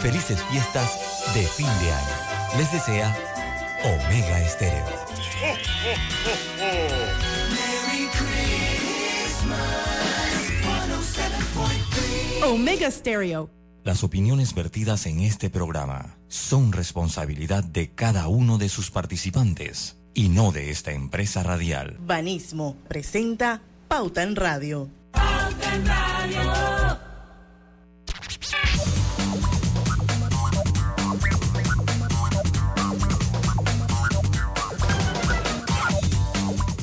Felices fiestas de fin de año. Les desea Omega Estéreo. Omega Stereo. Las opiniones vertidas en este programa son responsabilidad de cada uno de sus participantes y no de esta empresa radial. Banismo presenta Pauta en Radio. Pauta en Radio.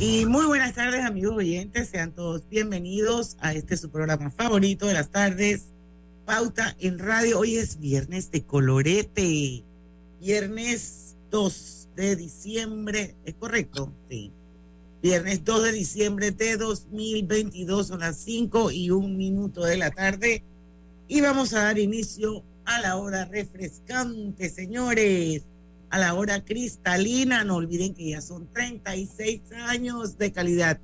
Y muy buenas tardes, amigos oyentes. Sean todos bienvenidos a este su programa favorito de las tardes, Pauta en Radio. Hoy es viernes de colorete. Viernes 2 de diciembre. ¿Es correcto? Sí. Viernes 2 de diciembre de 2022. Son las 5 y un minuto de la tarde. Y vamos a dar inicio a la hora refrescante, señores a la hora cristalina. No olviden que ya son 36 años de calidad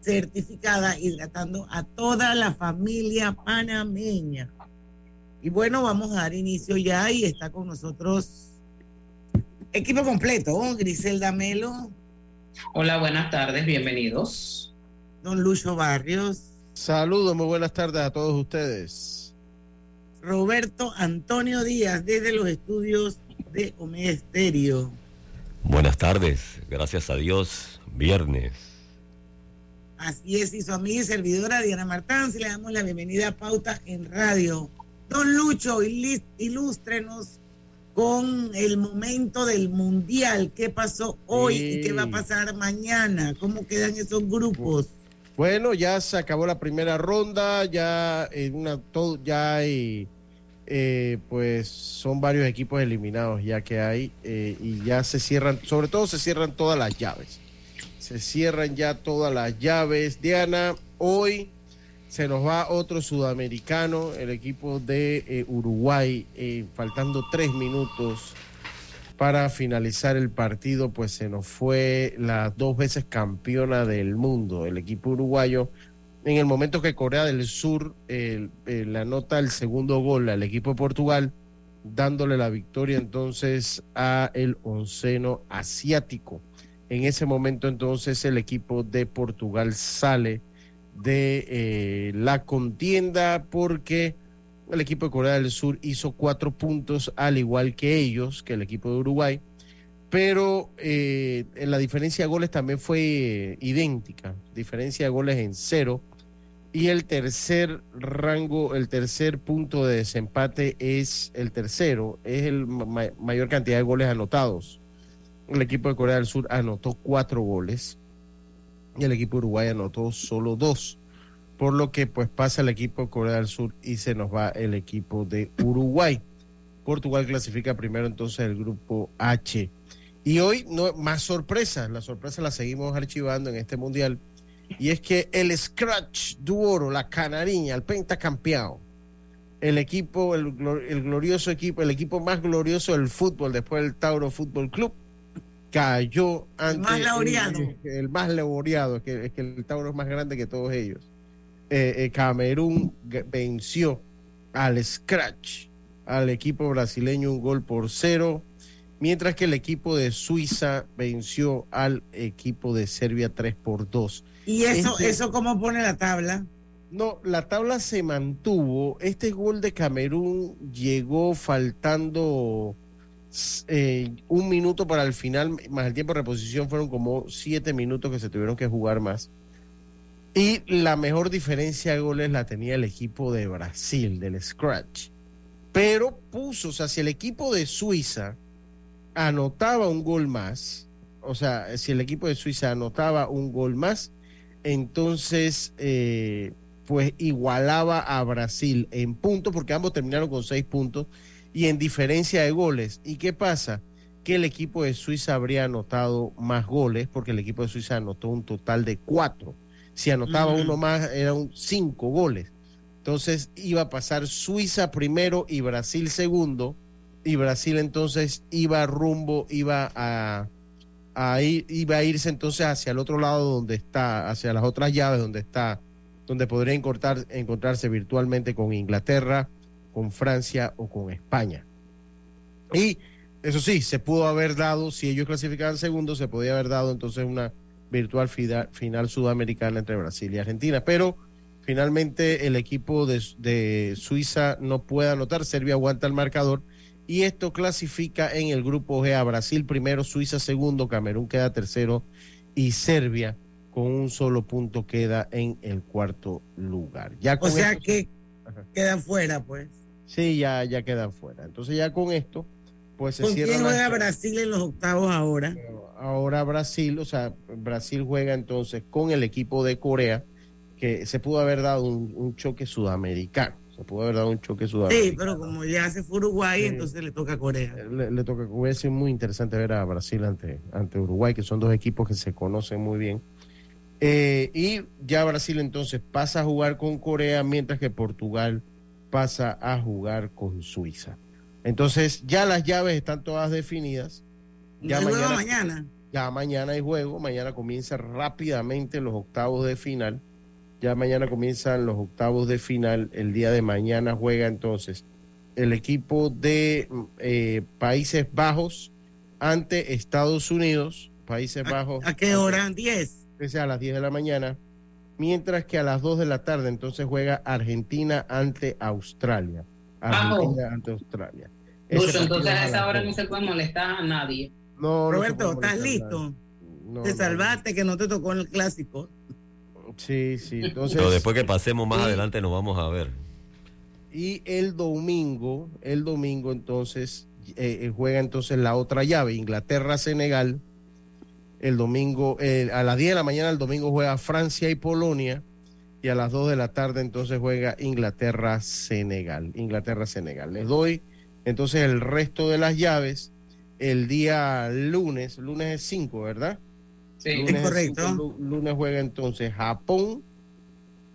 certificada, hidratando a toda la familia panameña. Y bueno, vamos a dar inicio ya y está con nosotros equipo completo, Griselda Melo. Hola, buenas tardes, bienvenidos. Don Lucho Barrios. Saludos, muy buenas tardes a todos ustedes. Roberto Antonio Díaz, desde los estudios de Omega Estéreo. Buenas tardes, gracias a Dios, viernes. Así es, y su amiga y servidora Diana Martán, le damos la bienvenida a Pauta en Radio. Don Lucho, ilústrenos con el momento del Mundial. ¿Qué pasó hoy y qué va a pasar mañana? ¿Cómo quedan esos grupos? Bueno, ya se acabó la primera ronda, ya en una todo, ya hay eh, pues son varios equipos eliminados ya que hay eh, y ya se cierran, sobre todo se cierran todas las llaves. Se cierran ya todas las llaves. Diana, hoy se nos va otro sudamericano, el equipo de eh, Uruguay, faltando tres minutos para finalizar el partido, pues se nos fue la dos veces campeona del mundo, el equipo uruguayo en el momento que Corea del Sur le anota el segundo gol al equipo de Portugal, dándole la victoria entonces a el onceno asiático. En ese momento entonces el equipo de Portugal sale de eh, la contienda porque el equipo de Corea del Sur hizo cuatro puntos al igual que ellos, que el equipo de Uruguay, pero eh, la diferencia de goles también fue eh, idéntica, diferencia de goles en cero y el tercer rango, el tercer punto de desempate es el tercero, es el mayor cantidad de goles anotados. El equipo de Corea del Sur anotó cuatro goles y el equipo de Uruguay anotó solo dos. Por lo que pues pasa el equipo de Corea del Sur y se nos va el equipo de Uruguay. Portugal clasifica primero entonces el grupo H. Y hoy no más sorpresas, la sorpresa la seguimos archivando en este mundial y es que el Scratch Duoro, la canariña, el pentacampeado, el equipo, el, glorioso equipo, el equipo más glorioso del fútbol después del Tauro Fútbol Club, cayó ante el más laureado. El, más laureado, que, es que el Tauro es más grande que todos ellos. Eh, eh, Camerún venció al Scratch, al equipo brasileño un gol por cero, mientras que el equipo de Suiza venció al equipo de Serbia tres por dos. ¿Y eso, este, eso cómo pone la tabla? No, la tabla se mantuvo. Este gol de Camerún llegó faltando eh, un minuto para el final, más el tiempo de reposición fueron como siete minutos que se tuvieron que jugar más. Y la mejor diferencia de goles la tenía el equipo de Brasil, del Scratch. Pero puso, o sea, si el equipo de Suiza anotaba un gol más, o sea, si el equipo de Suiza anotaba un gol más, entonces eh, pues igualaba a Brasil en puntos, porque ambos terminaron con seis puntos, y en diferencia de goles. ¿Y qué pasa? Que el equipo de Suiza habría anotado más goles, porque el equipo de Suiza anotó un total de cuatro. Si anotaba uno más, eran cinco goles. Entonces iba a pasar Suiza primero y Brasil segundo, y Brasil entonces iba rumbo, iba a ahí iba a irse entonces hacia el otro lado donde está, hacia las otras llaves donde está, donde podría encontrar, encontrarse virtualmente con Inglaterra, con Francia o con España. Y eso sí, se pudo haber dado, si ellos clasificaban segundo, se podía haber dado entonces una virtual final sudamericana entre Brasil y Argentina. Pero finalmente el equipo de, Suiza no puede anotar, Serbia aguanta el marcador y esto clasifica en el grupo G a Brasil primero, Suiza segundo, Camerún queda tercero y Serbia con un solo punto queda en el cuarto lugar. Ya o sea que quedan fuera, pues. Sí, ya, ya quedan fuera. Entonces ya con esto pues se ¿Con quién juega Brasil en los octavos ahora? Ahora Brasil, o sea, Brasil juega entonces con el equipo de Corea, que se pudo haber dado un, choque sudamericano. Se pudo haber dado un choque sudamericano. Sí, pero como ya se fue Uruguay, entonces le toca a Corea. Le, toca a Corea. Es muy interesante ver a Brasil ante, ante Uruguay, que son dos equipos que se conocen muy bien. Eh, y ya Brasil entonces pasa a jugar con Corea, mientras que Portugal pasa a jugar con Suiza. Entonces ya las llaves están todas definidas. Ya mañana, mañana. Ya mañana hay juego, mañana comienza rápidamente los octavos de final. Ya mañana comienzan los octavos de final. El día de mañana juega entonces el equipo de eh, Países Bajos ante Estados Unidos. Países Bajos. ¿A qué hora? 10. a las 10 de la mañana. Mientras que a las 2 de la tarde entonces juega Argentina ante Australia. Argentina ante Australia entonces a esa hora no se puede molestar a nadie. No, Roberto, ¿estás listo? te salvaste que no te tocó en el clásico. Sí, sí. Entonces, Pero después que pasemos más adelante nos vamos a ver. Y el domingo, el domingo entonces eh, eh, juega entonces la otra llave, Inglaterra-Senegal. El domingo, eh, a las 10 de la mañana el domingo juega Francia y Polonia. Y a las 2 de la tarde entonces juega Inglaterra-Senegal. Inglaterra-Senegal. Les doy entonces el resto de las llaves, el día lunes, lunes es 5, ¿verdad? Sí, es correcto. lunes juega entonces Japón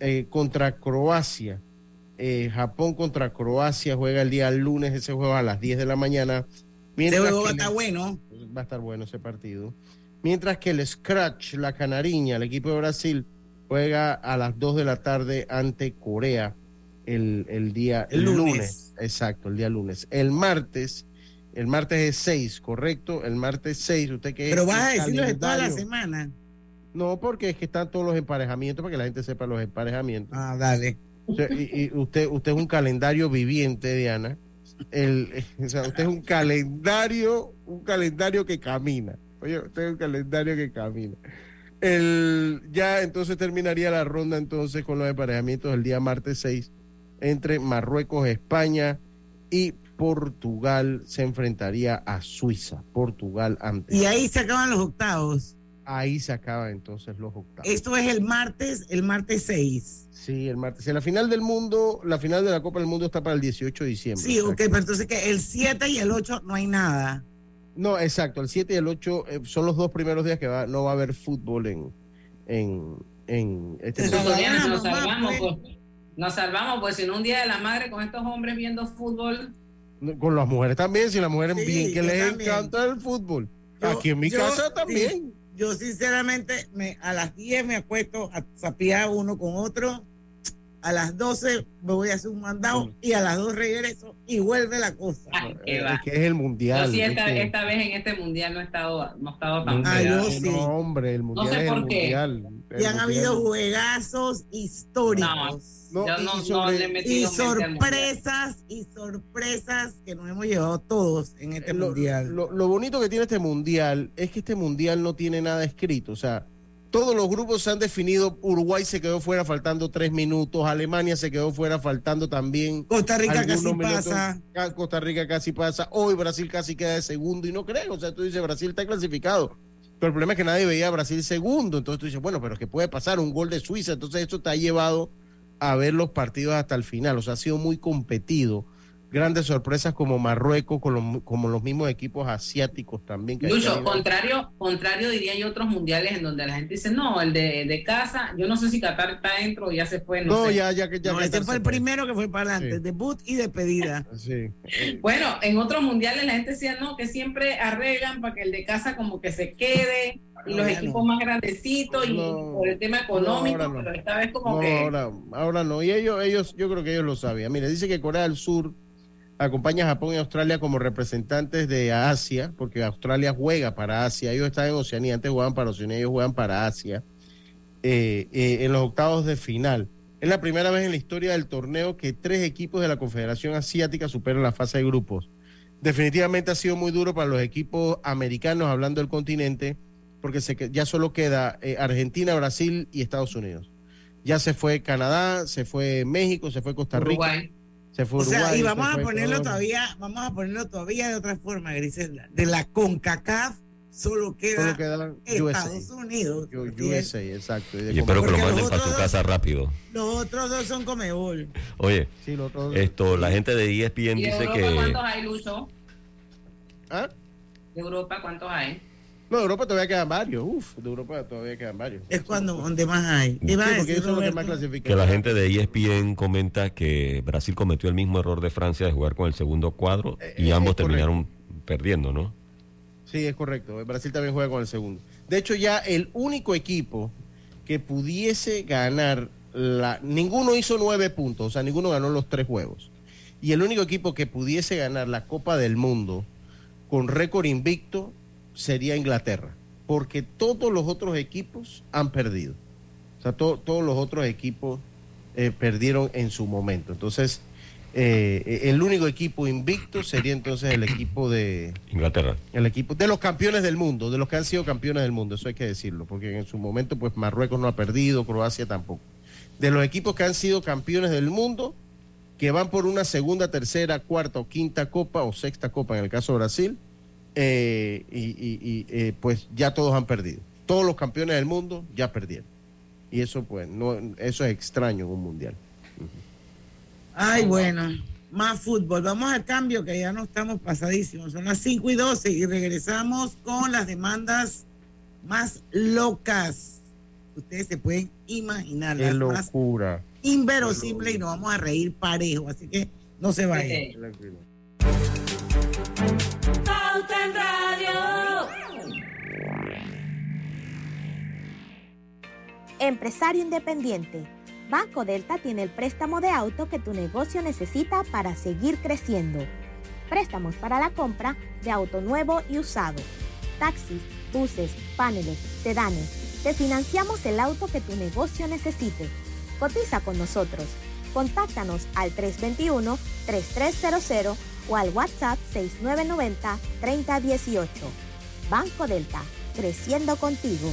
eh, contra Croacia. Eh, Japón contra Croacia juega el día lunes, ese juego a las 10 de la mañana. Ese juego va a estar bueno. Va a estar bueno ese partido. Mientras que el Scratch, la Canariña, el equipo de Brasil, juega a las 2 de la tarde ante Corea el, el día el lunes. Exacto, el día lunes. El martes, el martes es 6, ¿correcto? El martes 6, usted que Pero vas a decirlo de toda la semana. No, porque es que están todos los emparejamientos para que la gente sepa los emparejamientos. Ah, dale. y, usted, usted es un calendario viviente, Diana. El, o sea, usted es un calendario, un calendario que camina. Oye, usted es un calendario que camina. El, ya entonces terminaría la ronda entonces con los emparejamientos el día martes 6 entre Marruecos, España y Portugal se enfrentaría a Suiza. Portugal ante. Y ahí se acaban los octavos. Ahí se acaban entonces los octavos. Esto es el martes, el martes 6. Sí, el martes. En la final del mundo, la final de la Copa del Mundo está para el 18 de diciembre. Sí, ok, pero entonces que el 7 y el 8 no hay nada. No, exacto, el 7 y el 8 eh, son los dos primeros días que va, no va a haber fútbol en, en, en este nos salvamos, pues. Nos salvamos, pues si no un día de la madre con estos hombres viendo fútbol. Con las mujeres también, si las mujeres bien que les encanta el fútbol. Aquí en mi casa también. yo sinceramente me, a las 10 me acuesto a zapiar uno con otro a las 12 me voy a hacer un mandado y a las 2 regreso y vuelve la cosa. es que es el mundial. Yo sí, esta, esta, vez en este mundial no he estado, no he estado tan ah, yo sí. No, hombre, el mundial. No sé por qué. y han habido juegazos históricos. No, y, sorpresas y sorpresas que nos hemos llevado todos en este mundial. Lo, lo bonito que tiene este mundial es que este mundial no tiene nada escrito. O sea, todos los grupos se han definido. Uruguay se quedó fuera faltando tres minutos. Alemania se quedó fuera faltando también. Costa Rica casi pasa. Costa Rica casi pasa. Hoy Brasil casi queda de segundo y no creo. O sea, tú dices, Brasil está clasificado. Pero el problema es que nadie veía a Brasil segundo. Entonces tú dices, bueno, pero es que puede pasar un gol de Suiza. Entonces eso te ha llevado a ver los partidos hasta el final. O sea, ha sido muy competido grandes sorpresas como Marruecos, como, como los mismos equipos asiáticos también. Que Lucho, contrario, contrario diría yo otros mundiales en donde la gente dice, no, el de, de casa, yo no sé si Qatar está dentro o ya se fue. No, no sé. ya, ya, ya. No, este fue el primero que fue para adelante, sí. debut y despedida. Sí. Bueno, en otros mundiales la gente decía, no, que siempre arreglan para que el de casa como que se quede y los equipos más grandecitos y por el tema económico, no, pero esta vez como que... Ahora, ahora no, y ellos, ellos, yo creo que ellos lo sabían. Mire, dice que Corea del Sur acompaña a Japón y Australia como representantes de Asia, porque Australia juega para Asia, ellos están en Oceanía, antes jugaban para Oceanía, ellos juegan para Asia, eh, eh, en los octavos de final. Es la primera vez en la historia del torneo que tres equipos de la Confederación Asiática superan la fase de grupos. Definitivamente ha sido muy duro para los equipos americanos, hablando del continente, porque se, ya solo queda eh, Argentina, Brasil y Estados Unidos. Ya se fue Canadá, se fue México, se fue Costa Rica. Uruguay. Se fue o Uruguay, sea, y vamos a ponerlo Ecuador. todavía, vamos a ponerlo todavía de otra forma, Griselda. De la CONCACAF solo queda, Solo queda Estados USA. Unidos. Yo- USA, exacto. Y de Y espero que lo manden para su casa rápido. Los otros dos son Comebol. Oye, Sí, esto, la gente de ESPN ¿Y dice Europa que cuántos hay, Lucho? ¿Ah? ¿De Europa cuántos hay? No, de Europa todavía quedan varios. Uf, de Europa todavía quedan varios. Es cuando donde más hay. Sí, porque ellos son los que más que la gente de ESPN comenta que Brasil cometió el mismo error de Francia de jugar con el segundo cuadro Eh, y eh, ambos es terminaron perdiendo, ¿no? Sí, es correcto. Brasil también juega con el segundo. De hecho, ya el único equipo que pudiese ganar la. Ninguno hizo nueve puntos, o sea, ninguno ganó los tres juegos. Y el único equipo que pudiese ganar la Copa del Mundo con récord invicto sería Inglaterra. Porque todos los otros equipos han perdido. O sea, to- todos los otros equipos eh, perdieron en su momento. Entonces, eh, el único equipo invicto sería entonces el equipo de, Inglaterra. el equipo de los campeones del mundo, de los que han sido campeones del mundo, eso hay que decirlo, porque en su momento pues Marruecos no ha perdido, Croacia tampoco. De los equipos que han sido campeones del mundo, que van por una segunda, tercera, cuarta o quinta copa o sexta copa en el caso de Brasil, eh, y, y- y, eh, pues ya todos han perdido. Todos los campeones del mundo ya perdieron. Y eso pues no, eso es extraño en un mundial. Ay, bueno. Más fútbol. Vamos al cambio que ya no estamos pasadísimos. Son las 5 y 12 y regresamos con las demandas más locas. Ustedes se pueden imaginar. Qué Las más locura. inverosímiles y nos vamos a reír parejo. Así que no se vayan. En Radio. Empresario independiente. Banco Delta tiene el préstamo de auto que tu negocio necesita para seguir creciendo. Préstamos para la compra de auto nuevo y usado. Taxis, buses, paneles, sedanes. Te financiamos el auto que tu negocio necesite. Cotiza con nosotros. Contáctanos al 321-3300 o al WhatsApp 6990-3018. Banco Delta, creciendo contigo.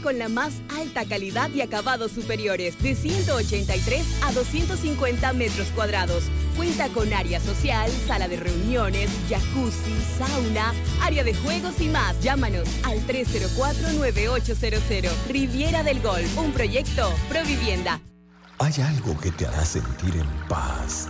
con la más alta calidad y acabados superiores, de 183 a 250 metros cuadrados. Cuenta con área social, sala de reuniones, jacuzzi, sauna, área de juegos y más. Llámanos al 304-9800. Riviera del Golf, un proyecto Provivienda. Hay algo que te hará sentir en paz,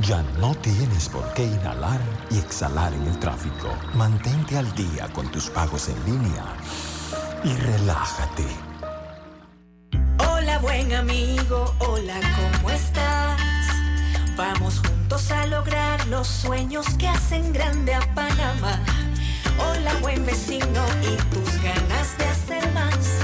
Ya no tienes por qué inhalar y exhalar en el tráfico. Mantente al día con tus pagos en línea y relájate. Hola, buen amigo. Hola, ¿cómo estás? Vamos juntos a lograr los sueños que hacen grande a Panamá. Hola buen vecino y tus ganas de hacer más.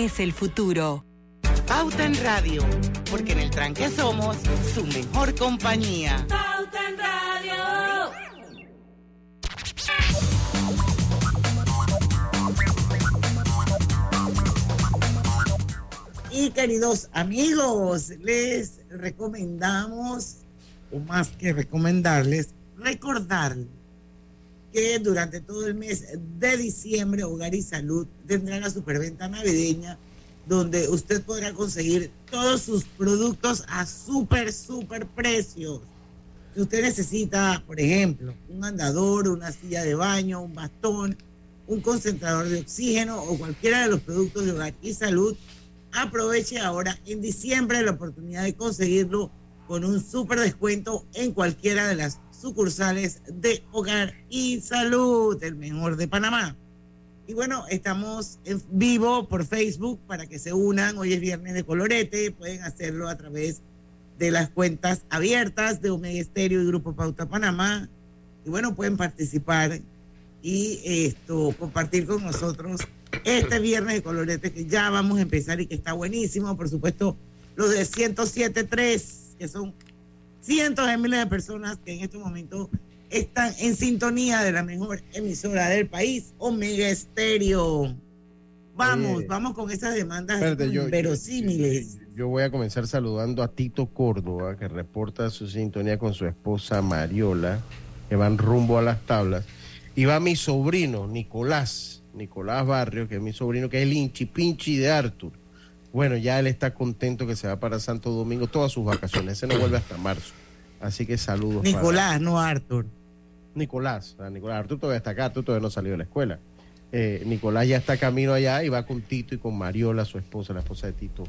el futuro. Pauta en Radio, porque en el tranque somos su mejor compañía. Pauta en Radio. Y queridos amigos, les recomendamos, o más que recomendarles, recordarles que durante todo el mes de diciembre Hogar y Salud tendrá la superventa navideña donde usted podrá conseguir todos sus productos a súper, súper precios. Si usted necesita, por ejemplo, un andador, una silla de baño, un bastón, un concentrador de oxígeno o cualquiera de los productos de hogar y salud, aproveche ahora en diciembre la oportunidad de conseguirlo con un súper descuento en cualquiera de las sucursales de hogar y salud, el mejor de Panamá. Y bueno, estamos en vivo por Facebook para que se unan. Hoy es viernes de colorete. Pueden hacerlo a través de las cuentas abiertas de Omega Estéreo y Grupo Pauta Panamá. Y bueno, pueden participar y esto compartir con nosotros este viernes de colorete que ya vamos a empezar y que está buenísimo. Por supuesto, los de 107.3, que son cientos de miles de personas que en este momento están en sintonía de la mejor emisora del país, Omega Estéreo. Vamos, vamos con esas demandas Espérate, yo, verosímiles. yo- yo voy a comenzar saludando a Tito Córdoba, que reporta su sintonía con su esposa Mariola, que van rumbo a las tablas. Y va mi sobrino, Nicolás, Nicolás Barrio, que es mi sobrino, que es el hinchi pinchi de Arthur. Bueno, ya él está contento que se va para Santo Domingo todas sus vacaciones. Ese no vuelve hasta marzo. Así que saludos. para- Nicolás, no Arthur. Nicolás, sea, Nicolás Arturo todavía está acá, Arturo todavía no salió de la escuela. Eh, Nicolás ya está camino allá y va con Tito y con Mariola, su esposa, la esposa de Tito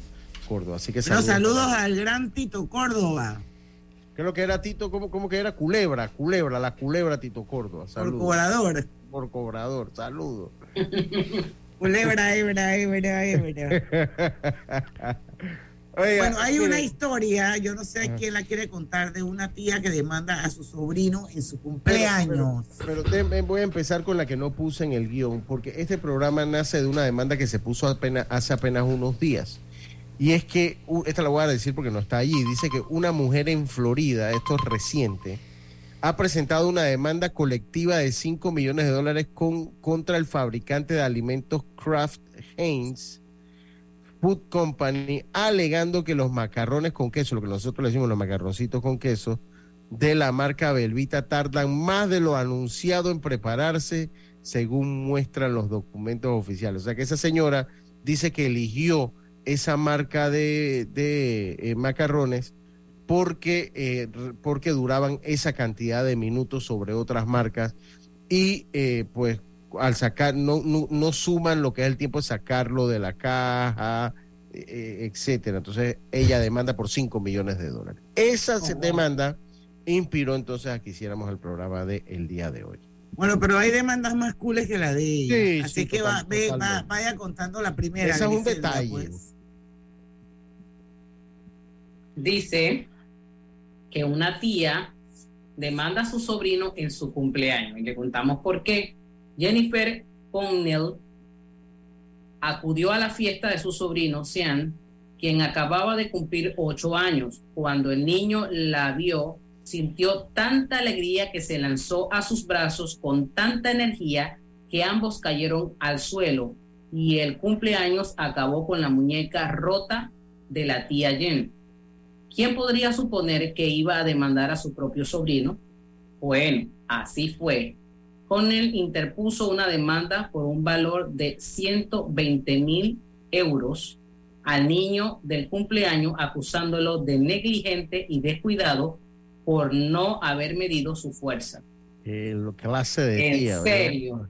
Córdoba. Así que saludos. saludos al gran Tito Córdoba, ¿Qué es lo que era Tito? ¿Cómo, cómo que era? Culebra, culebra, la culebra Tito Córdoba. por Saludos. cobrador. Por cobrador, saludos. Culebra, hebra, hebra, hebra. Oiga, bueno, hay una historia, yo no sé quién la quiere contar, de una tía que demanda a su sobrino en su cumpleaños. Pero, voy a empezar con la que no puse en el guion, porque este programa nace de una demanda que se puso apenas, hace apenas unos días. Y es que, esta la voy a decir porque no está allí, dice que una mujer en Florida, esto es reciente, ha presentado una demanda colectiva de 5 millones de dólares con, contra el fabricante de alimentos Kraft Heinz Food Company, alegando que los macarrones con queso, lo que nosotros le decimos los macarroncitos con queso, de la marca Belvita tardan más de lo anunciado en prepararse, según muestran los documentos oficiales. O sea que esa señora dice que eligió esa marca de, de, eh, macarrones porque, eh, porque duraban esa cantidad de minutos sobre otras marcas y eh, pues al sacar, no, no, no suman lo que es el tiempo de sacarlo de la caja, eh, eh, etcétera. Entonces ella demanda por 5 millones de dólares. Esa se- demanda inspiró entonces a que hiciéramos el programa de el día de hoy. Bueno, pero hay demandas más cooles que la de ella. Sí, Así sí, que va, ve- va- vaya contando la primera. Ese es un detalle. pues. dice que una tía demanda a su sobrino en su cumpleaños. Y le contamos por qué. Jennifer Connell acudió a la fiesta de su sobrino, Sean, quien acababa de cumplir ocho años. Cuando el niño la vio, sintió tanta alegría que se lanzó a sus brazos con tanta energía que ambos cayeron al suelo y el cumpleaños acabó con la muñeca rota de la tía Jen. ¿Quién podría suponer que iba a demandar a su propio sobrino? Bueno, así fue. Connell interpuso una demanda por un valor de 120 mil euros al niño del cumpleaños acusándolo de negligente y descuidado por no haber medido su fuerza. Eh, lo clase de ¿En ¿verdad?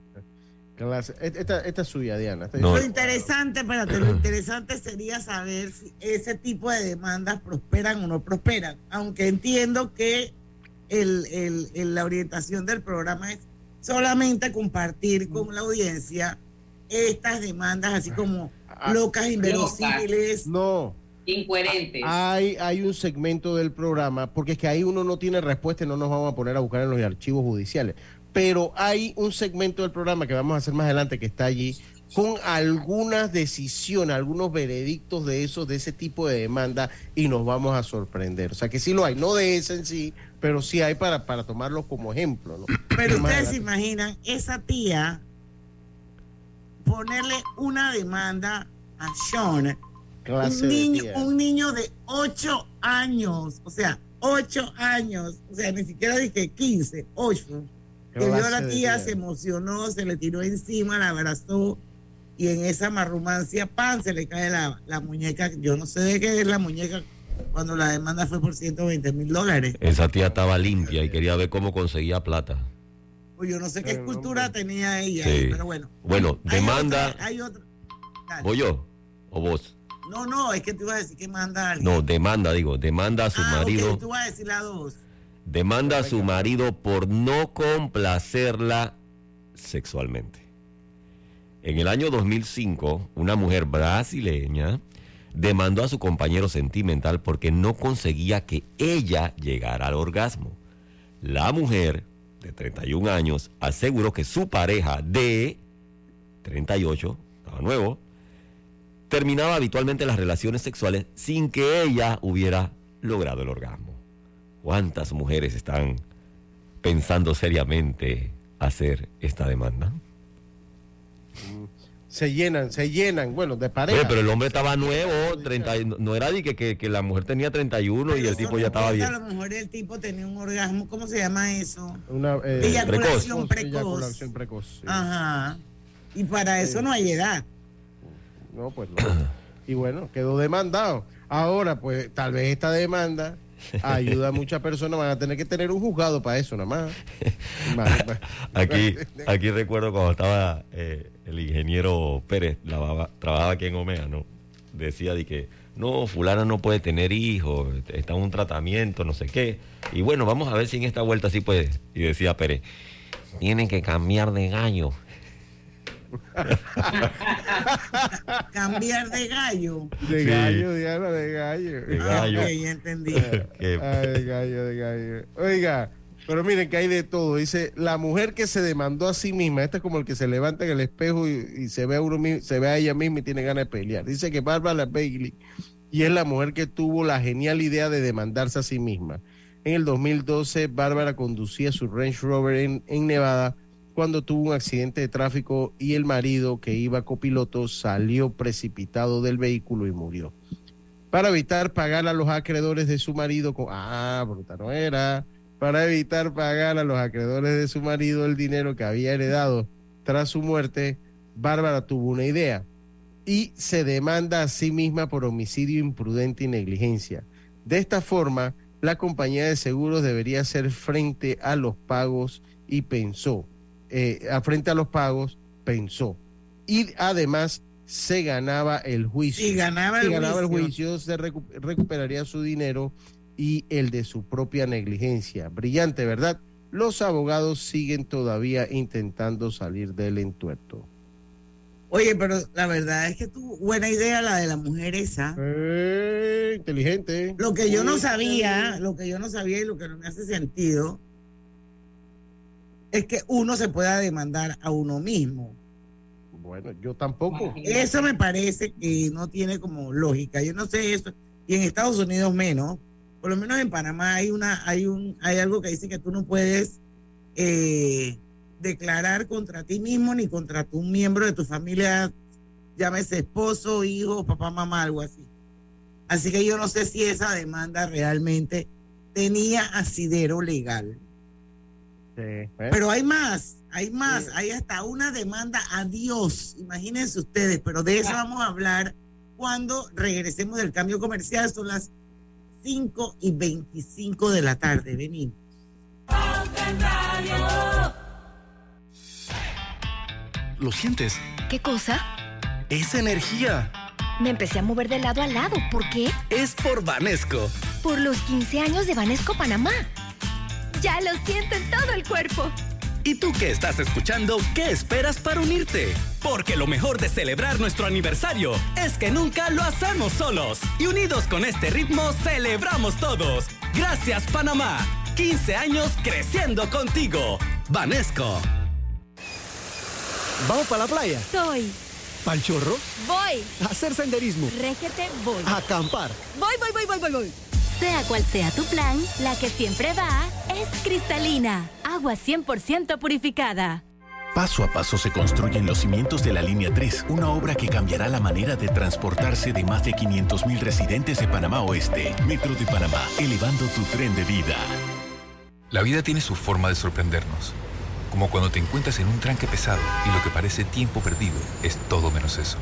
Clase- Esta, esta es suya, Diana. Esta- Lo interesante, espérate, lo interesante sería saber si ese tipo de demandas prosperan o no prosperan. Aunque entiendo que el, el- el- la orientación del programa es solamente compartir con la audiencia estas demandas, así como locas, inverosímiles. No. Incoherentes. Hay, hay un segmento del programa, porque es que ahí uno no tiene respuesta y no nos vamos a poner a buscar en los archivos judiciales. Pero hay un segmento del programa que vamos a hacer más adelante que está allí con algunas decisiones, algunos veredictos de esos, de ese tipo de demanda y nos vamos a sorprender. O sea que sí lo hay, no de ese en sí, pero sí hay para, para tomarlo como ejemplo. ¿no? Pero ustedes se imaginan esa tía ponerle una demanda a Sean, Clase un de niño, tía. un niño de 8 años, o sea, 8 años, o sea, ni siquiera dije 15, 8, que vio a la tía, se emocionó, se le tiró encima, la abrazó y en esa marrumancia, pan, se le cae la, la muñeca, yo no sé de qué es la muñeca cuando la demanda fue por 120 mil dólares. Esa tía estaba limpia y quería ver cómo conseguía plata. Pues yo no sé qué escultura tenía ella, Sí. pero bueno. Bueno, Hay demanda. otra- hay otra. ¿Voy yo? ¿O vos? No, no, es que tú ibas a decir que manda a alguien. No, demanda, digo, demanda a su Ah, marido. tú vas a decir la dos. Demanda a su marido por no complacerla sexualmente. En el año 2005, una mujer brasileña demandó a su compañero sentimental porque no conseguía que ella llegara al orgasmo. La mujer, de 31 años, aseguró que su pareja de 38, estaba nuevo, terminaba habitualmente las relaciones sexuales sin que ella hubiera logrado el orgasmo. ¿Cuántas mujeres están pensando seriamente hacer esta demanda? Se llenan, se llenan, bueno, de pareja. Oye, pero el hombre estaba nuevo, 30, y- no era de que, que, que la mujer tenía 31 y el tipo ya estaba bien. A lo mejor el tipo tenía un orgasmo, ¿cómo se llama eso? Una eh, Eyaculación precoz. Eyaculación precoz, sí. Ajá. Y para eso Sí. no hay edad. No, pues no. Y bueno, quedó demandado. Ahora, pues tal vez esta demanda ayuda a muchas personas, van a tener que tener un juzgado para eso nada más. Imagínate. Aquí, aquí recuerdo cuando estaba eh, el ingeniero Pérez, trabajaba aquí en Omega, ¿no? Decía de que, no, fulana no puede tener hijos, está en un tratamiento, no sé qué. Y bueno, vamos a ver si en esta vuelta sí puede. Y decía Pérez, tienen que cambiar de gallo. Cambiar de gallo. De Sí. gallo, Diana, de gallo. De gallo. Ah, ok, ya entendí. Ay, de gallo, de gallo. Oiga, pero miren que hay de todo. Dice, la mujer que se demandó a sí misma, este es como el que se levanta en el espejo y, y se ve a uno se ve a ella misma y tiene ganas de pelear. Dice que Bárbara Bailey y es la mujer que tuvo la genial idea de demandarse a sí misma. En el 2012, Bárbara conducía su Range Rover en, en Nevada cuando tuvo un accidente de tráfico y el marido que iba copiloto salió precipitado del vehículo y murió. Para evitar pagar a los acreedores de su marido con ah bruta no era. Para evitar pagar a los acreedores de su marido el dinero que había heredado tras su muerte Bárbara tuvo una idea y se demanda a sí misma por homicidio imprudente y negligencia. De esta forma la compañía de seguros debería hacer frente a los pagos y pensó eh, a frente a los pagos pensó y además se ganaba el juicio. Sí, ganaba el Si ganaba el juicio. juicio, se recu- recuperaría su dinero y el de su propia negligencia. Brillante, ¿verdad? Los abogados siguen todavía intentando salir del entuerto. Oye, pero la verdad es que tú, buena idea la de la mujer esa. Eh, inteligente. Lo que yo no sabía, lo que yo no sabía y lo que no me hace sentido es que uno se pueda demandar a uno mismo. Bueno, yo tampoco. Eso me parece que no tiene como lógica. Yo no sé eso. Y en Estados Unidos menos. Por lo menos en Panamá hay una, hay un, hay algo que dice que tú no puedes eh, declarar contra ti mismo ni contra tu miembro de tu familia, llámese esposo, hijo, papá, mamá, algo así. Así que yo no sé si esa demanda realmente tenía asidero legal. Sí, ¿eh? Pero hay más, hay más, hay hasta una demanda a Dios, imagínense ustedes, pero de eso vamos a hablar cuando regresemos del cambio comercial, son las 5 y 25 de la tarde, venimos. ¿Lo sientes? ¿Qué cosa? Es energía. Me empecé a mover de lado a lado. ¿Por qué? Es por Vanesco. Por los 15 años de Banesco Panamá. Ya lo siento en todo el cuerpo. ¿Y tú que estás escuchando, qué esperas para unirte? Porque lo mejor de celebrar nuestro aniversario es que nunca lo hacemos solos. Y unidos con este ritmo, celebramos todos. Gracias, Panamá. 15 años creciendo contigo. Vanesco. ¿Vamos para la playa? Soy. ¿Pal chorro? Voy. ¿A hacer senderismo? Régete, voy. ¿A acampar? Voy, voy, voy, voy, voy, voy. Sea cual sea tu plan, la que siempre va es cristalina, agua 100% purificada. Paso a paso se construyen los cimientos de la Línea 3, una obra que cambiará la manera de transportarse de más de 500.000 residentes de Panamá Oeste. Metro de Panamá, elevando tu tren de vida. La vida tiene su forma de sorprendernos, como cuando te encuentras en un tranque pesado y lo que parece tiempo perdido es todo menos eso.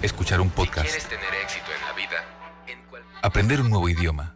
Escuchar un podcast, tener éxito en la vida, aprender un nuevo idioma,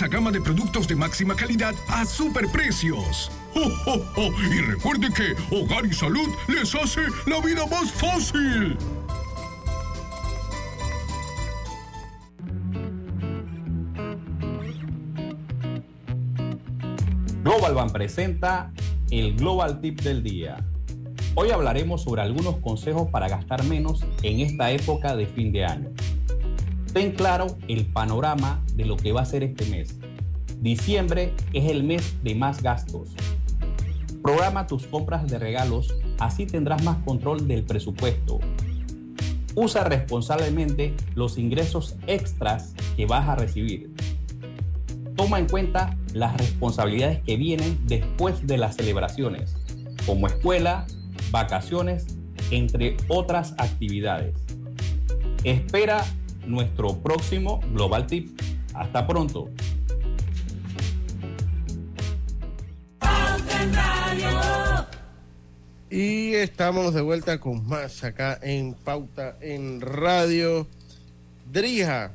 gama de productos de máxima calidad a superprecios. ¡Oh, oh, oh! Y recuerde que Hogar y Salud les hace la vida más fácil. Global Ban presenta el Global Tip del día. Hoy hablaremos sobre algunos consejos para gastar menos en esta época de fin de año. Ten claro el panorama de lo que va a ser este mes. Diciembre es el mes de más gastos. Programa tus compras de regalos, así tendrás más control del presupuesto. Usa responsablemente los ingresos extras que vas a recibir. Toma en cuenta las responsabilidades que vienen después de las celebraciones, como escuela, vacaciones, entre otras actividades. Espera nuestro próximo Global Tip. Hasta pronto. Y estamos de vuelta con más acá en Pauta en Radio. Drija.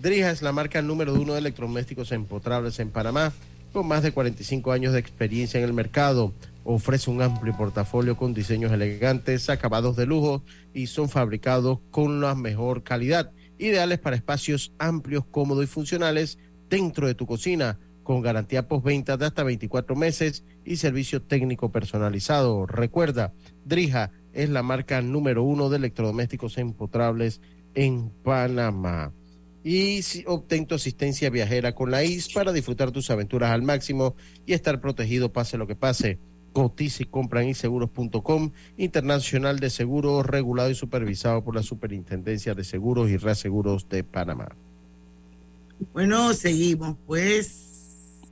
Drija es la marca número uno de electrodomésticos empotrables en Panamá, con más de 45 años de experiencia en el mercado. Ofrece un amplio portafolio con diseños elegantes, acabados de lujo y son fabricados con la mejor calidad, ideales para espacios amplios, cómodos y funcionales dentro de tu cocina con garantía postventa de hasta 24 meses y servicio técnico personalizado. Recuerda, Drija es la marca número uno de electrodomésticos empotrables en Panamá. Y obtén tu asistencia viajera con la IS para disfrutar tus aventuras al máximo y estar protegido pase lo que pase. Cotiza y compra en inseguros.com, internacional de seguros, regulado y supervisado por la Superintendencia de Seguros y Reaseguros de Panamá. Bueno, seguimos. Pues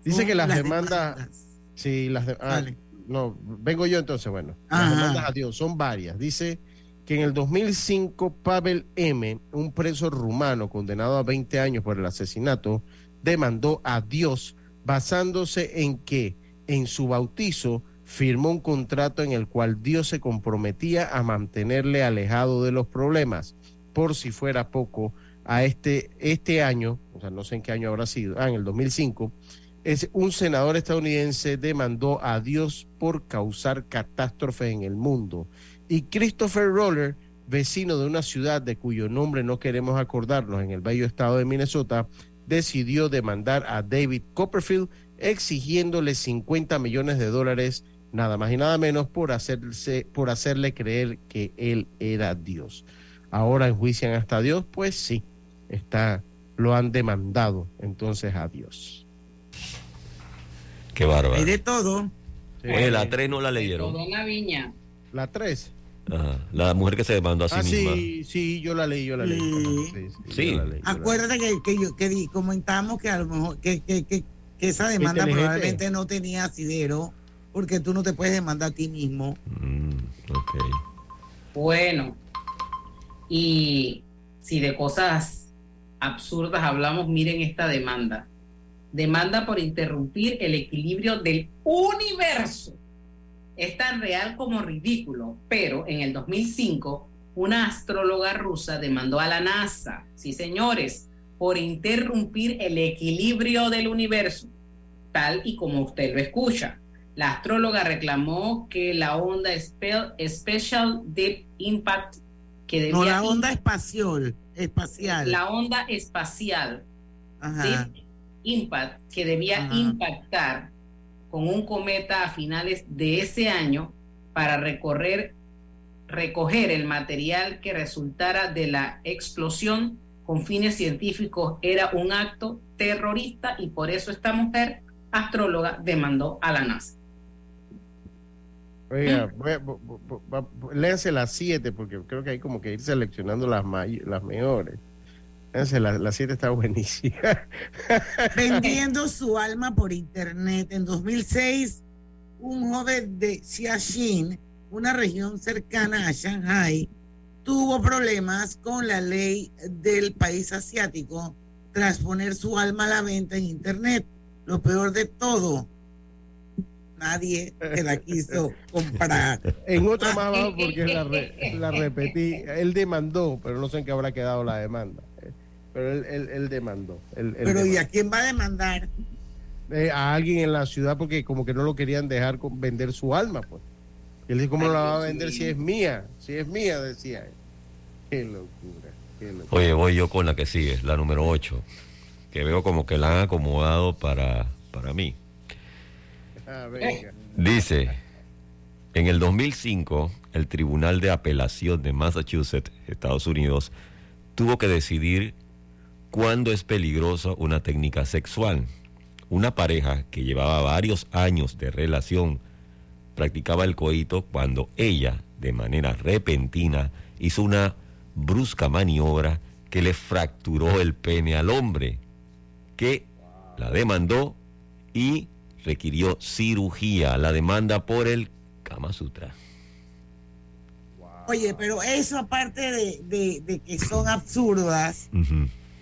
Dice que las, las demandas, sí, las de- ah, no, vengo yo entonces, bueno, Ajá. las demandas a Dios son varias. Dice que en el 2005 Pavel M, un preso rumano condenado a 20 años por el asesinato, demandó a Dios basándose en que en su bautizo firmó un contrato en el cual Dios se comprometía a mantenerle alejado de los problemas. Por si fuera poco, a este, este año, o sea, no sé en qué año habrá sido, ah, en el 2005, es un senador estadounidense demandó a Dios por causar catástrofes en el mundo. Y Christopher Roller, vecino de una ciudad de cuyo nombre no queremos acordarnos en el bello estado de Minnesota, decidió demandar a David Copperfield exigiéndole 50 millones de dólares, nada más y nada menos, por, hacerse, por hacerle creer que él era Dios. Ahora enjuician hasta a Dios, pues sí, está, lo han demandado entonces a Dios. Qué bárbaro. Hay de todo. Oye, la 3 no la leyeron. Todo en la viña. La 3. Ajá, La mujer que se demandó a sí Ah, misma. sí, sí, yo la leí, yo la leí. Sí. Sí, sí, Sí. yo la leí, yo la leí. Acuérdate que, que, yo, que di- comentamos que a lo mejor que, que, que, que esa demanda probablemente no tenía asidero porque tú no te puedes demandar a ti mismo. Mm, ok. Bueno, y si de cosas absurdas hablamos, miren esta demanda. Demanda por interrumpir el equilibrio del universo. Es tan real como ridículo, pero en el 2005 una astróloga rusa demandó a la NASA, sí señores, por interrumpir el equilibrio del universo, tal y como usted lo escucha. La astróloga reclamó que la onda Spe- Special Deep Impact que debía No, la onda espacial, espacial. la onda espacial Ajá. Deep Impact que debía Ajá. impactar con un cometa a finales de ese año para recorrer recoger el material que resultara de la explosión con fines científicos era un acto terrorista y por eso esta mujer astróloga demandó a la NASA. Oiga, léanse las 7 porque creo que hay como que ir seleccionando las, may- las mejores. Léanse la- las 7 está buenísima. vendiendo su alma por internet. En 2006, un joven de Xiaxin, una región cercana a Shanghai, tuvo problemas con la ley del país asiático tras poner su alma a la venta en internet. Lo peor de todo, nadie se la quiso comprar. En otra más abajo porque la, re- la repetí. Él demandó, pero no sé en qué habrá quedado la demanda. Pero él, él, él demandó. Él- él Pero ¿y a quién va a demandar? Eh, a alguien en la ciudad porque como que no lo querían dejar con- vender su alma, pues. Y él dice, ¿cómo Ay, la va a vender si es mía? Si es mía, decía él. Qué locura, qué locura. Oye, voy yo con la que sigue, la número 8, que veo como que la han acomodado para, para mí. Ah. Dice, en el 2005, el Tribunal de Apelación de Massachusetts, Estados Unidos, tuvo que decidir cuándo es peligrosa una técnica sexual. Una pareja que llevaba varios años de relación practicaba el coito cuando ella, de manera repentina, hizo una brusca maniobra que le fracturó el pene al hombre, que la demandó y requirió cirugía, la demanda por el Kama Sutra. Oye, pero eso aparte de, de- de que son absurdas,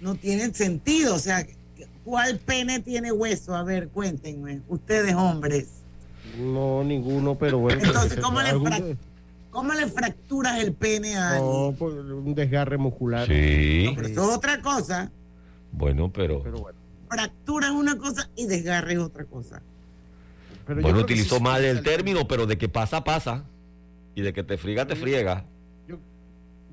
no tienen sentido. O sea, ¿cuál pene tiene hueso? A ver, cuéntenme, ustedes hombres. No, ninguno, pero bueno. Entonces, ¿cómo le, ¿cómo le fracturas el pene a alguien? No, por un desgarre muscular. Sí, Pero eso es otra cosa. bueno, pero, Pero bueno. Fractura es una cosa y desgarre es otra cosa. Pero yo bueno, creo utilizó sí mal el término, pero de que pasa, pasa. Y de que te friega, te friega.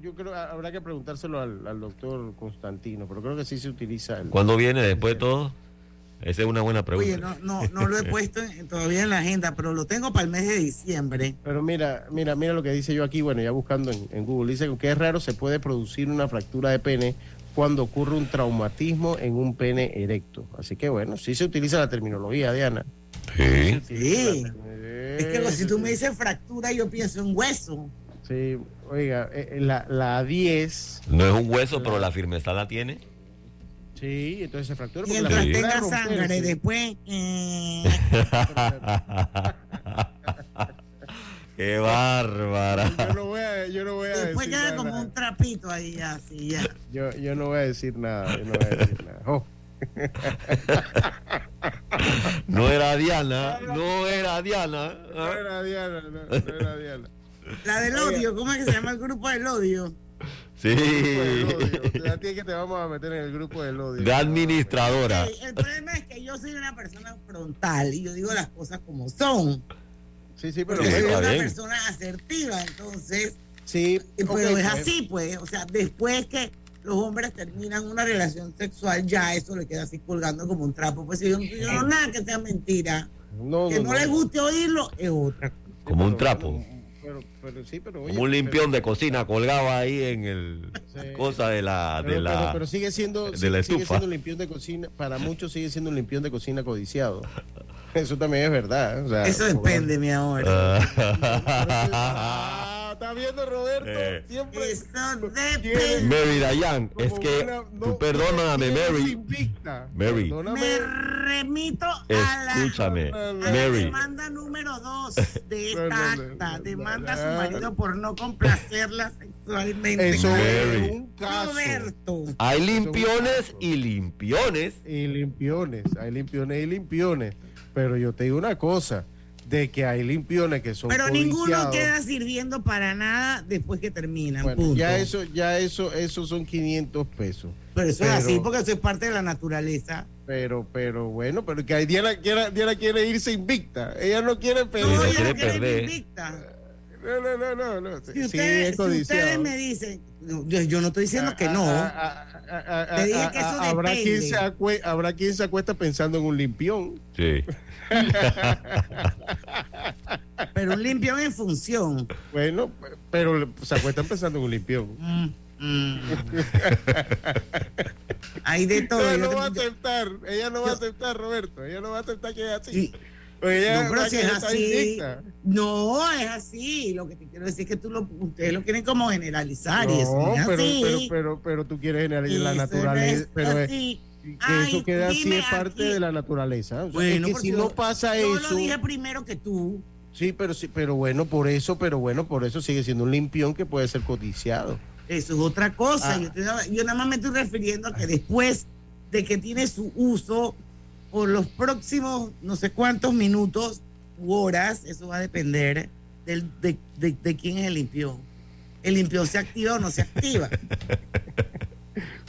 Yo creo que habrá que preguntárselo al, al doctor Constantino, pero creo que sí se utiliza el. ¿Cuándo viene después de todo? Esa es una buena pregunta. Oye, no, no, no lo he puesto en- todavía en la agenda, pero lo tengo para el mes de diciembre. Pero mira, mira, mira lo que dice yo aquí, bueno, ya buscando en, en Google, dice que es raro se puede producir una fractura de pene cuando ocurre un traumatismo en un pene erecto. Así que bueno, sí se utiliza la terminología, Diana. Sí. Sí. Es que si tú me dices fractura, yo pienso en hueso. Sí, oiga, eh, eh, la, la 10, No es un hueso, pero la firmeza la tiene. Sí, entonces se fractura. porque Mientras tenga sangre, después. Qué bárbara. Yo no voy a, yo no voy a después decir queda nada. como un trapito ahí, así ya. Yo, yo no voy a decir nada. Yo no voy a decir nada. Oh. No era Diana, no era Diana. No era Diana, no, no era Diana. La del odio, ¿cómo es que se llama el grupo del odio? Sí. A ti es que te vamos a meter en el grupo del odio. De administradora. El problema es que yo soy una persona frontal y yo digo las cosas como son. Sí, sí, soy está una bien. persona asertiva, entonces. Sí, pero ok, es así, pues. O sea, después que los hombres terminan una relación sexual, ya eso le queda así colgando como un trapo. Pues si yo, yo no nada que sea mentira. No, que no, no, no. le guste oírlo es otra. Como un trapo. Pero, pero sí, pero oye, Como un limpión de cocina colgado ahí en el cosa de la Pero, de la pero- pero sigue siendo, de la sigue estufa. siendo un limpión de cocina, para muchos sigue siendo un limpión de cocina codiciado. Eso también es verdad. ¿eh? o sea, Eso depende, mi amor. Ah, está viendo Roberto, Eh. siempre Eso depende. Mary Dayan, es que tú perdóname, Mary. Mary, Me remito a la escúchame, a la Mary. demanda número dos de esta acta. Demanda a su marido por no complacerla sexualmente. Eso Mary. es un caso. Roberto. Hay limpiones y limpiones. Y limpiones, hay limpiones y limpiones. Pero yo te digo una cosa, de que hay limpiones que son Pero ninguno queda sirviendo para nada después que terminan. Bueno, punto. ya eso, ya eso, eso son 500 pesos. Pero eso es así porque eso es parte de la naturaleza. Pero, pero bueno, pero que ahí Diana, quiera- Diana quiere irse invicta. Ella no quiere perder. no Ella no quiere perder. invicta. No, no, no, no. no. Si, sí, ustedes, es si ustedes codiciado. me dicen, yo, yo no estoy diciendo que no. Te dije que eso habrá, depende. quien se acue- habrá quien se acuesta pensando en un limpión. Sí. Pero un limpión en función. Bueno, pero se acuestan pensando en un limpión. Mm, mm. Hay de todo. Ella no va a aceptar, ella no va a aceptar, Roberto. Ella no va a aceptar que es así. Sí. Ella No, pero si es así, no es así. Lo que te quiero decir es que tú lo, ustedes lo quieren como generalizar y eso No, no es pero, así. pero, pero, pero tú quieres generalizar la no naturaleza. es pero es- que Ay, eso queda así es parte aquí. de la naturaleza. O sea, Bueno, es que si yo- no pasa yo eso. lo dije primero que tú. Sí, pero sí, pero bueno, por eso, pero bueno, por eso sigue siendo un limpión que puede ser codiciado. Eso es otra cosa. Ah. Yo, te- yo nada más me estoy refiriendo a que después de que tiene su uso por los próximos no sé cuántos minutos u horas, eso va a depender del, de, de- de quién es el limpión. El limpión se activa o no se activa.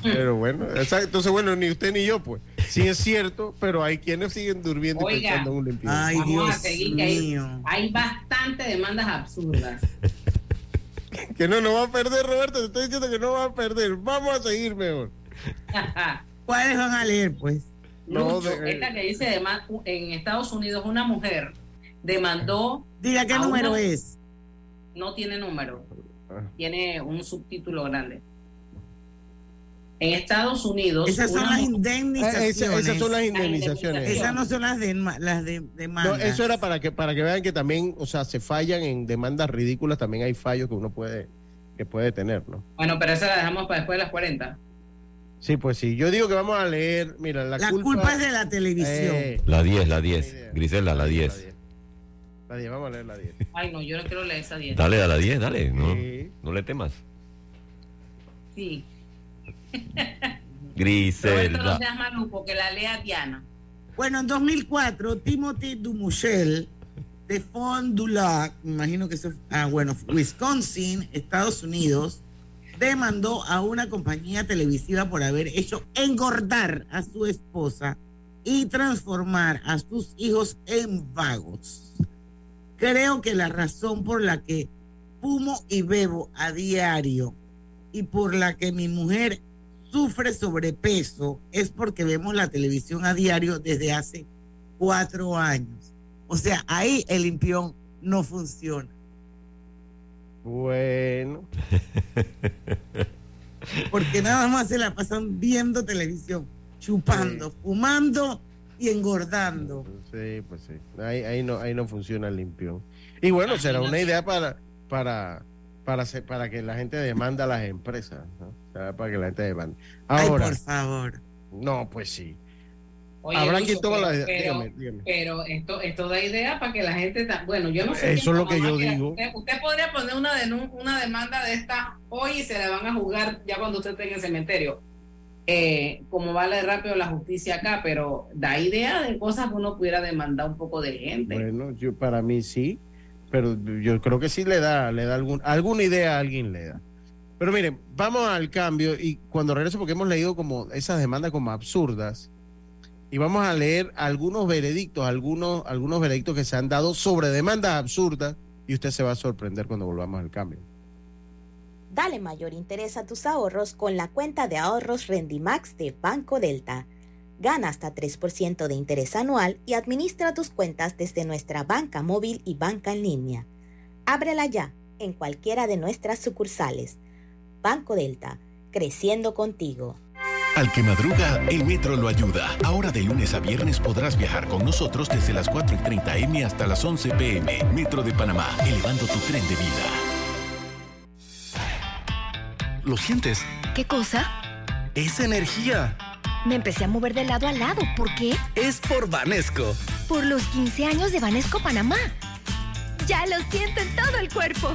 Pero bueno, entonces bueno, ni usted ni yo, pues. Sí es cierto, pero hay quienes siguen durmiendo y pensando en un limpión. Ay, Vamos Dios a seguir que hay, mío. hay bastantes demandas absurdas. Que no, no va a perder, Roberto, te estoy diciendo que no va a perder. Vamos a seguir mejor. ¿Cuáles van a leer, pues? No, Lucho, de- esta que dice dema- en Estados Unidos una mujer demandó Diga qué a número una- es. no tiene número Ah. tiene un subtítulo grande en Estados Unidos Esas son las indemnizaciones. Eh, esa- esas son las indemnizaciones. Esas no son las, de, las de, No, demandas. eso era para que para que vean que también, o sea, se fallan en demandas ridículas, también hay fallos que uno puede que puede tener, ¿no? bueno pero esa la dejamos para después de las 40 Sí, pues sí. Yo digo que vamos a leer, mira, la, La culpa, es de la televisión. Eh, La 10, la 10. Grisela, la 10. la 10, vamos a leer la 10. ay no yo no quiero leer esa 10 Dale a la 10, dale. No, Sí. no le temas. sí Roberto no Griselda. seas maluco que la lea Diana Bueno, en 2004, Timothy Dumuchel de Fond du Lac, me imagino que eso, ah, bueno, Wisconsin, Estados Unidos, demandó a una compañía televisiva por haber hecho engordar a su esposa y transformar a sus hijos en vagos. Creo que la razón por la que fumo y bebo a diario y por la que mi mujer sufre sobrepeso es porque vemos la televisión a diario desde hace cuatro años. O sea, ahí el limpión no funciona. Bueno, Porque nada más se la pasan viendo televisión, chupando, fumando y engordando. sí, pues sí. Ahí, ahí no ahí no funciona el limpión. Y bueno, será una idea para para para hacer- para que la gente demanda a las empresas, ¿no? Para que la gente demande. Ay, Ahora, por favor. No, pues sí. Oye, Habrá quien toma la idea. Pero, Dígame, dígame. pero esto, esto da idea para que la gente. ta- Bueno, yo no sé. Eso es lo que yo digo. Usted, usted podría poner una, una demanda de esta hoy y se la van a jugar ya cuando usted esté en el cementerio. Eh, como vale rápido la justicia acá, pero da idea de cosas que uno pudiera demandar un poco de gente. Bueno, yo para mí sí, pero yo creo que sí le da, le da algún, alguna idea a alguien le da. Pero miren, vamos al cambio y cuando regreso, porque hemos leído como esas demandas como absurdas, y vamos a leer algunos veredictos, algunos, algunos veredictos que se han dado sobre demandas absurdas, y usted se va a sorprender cuando volvamos al cambio. Dale mayor interés a tus ahorros con la cuenta de ahorros Rendimax de Banco Delta. Gana hasta 3% de interés anual y administra tus cuentas desde nuestra banca móvil y banca en línea. Ábrela ya en cualquiera de nuestras sucursales. Banco Delta, creciendo contigo. Al que madruga, el metro lo ayuda. Ahora de lunes a viernes podrás viajar con nosotros desde las 4 y 30 M hasta las 11 PM. Metro de Panamá, elevando tu tren de vida. ¿Lo sientes? ¿Qué cosa? Es energía. Me empecé a mover de lado a lado. ¿Por qué? Es por Vanesco. Por los 15 años de Vanesco Panamá. Ya lo siento en todo el cuerpo.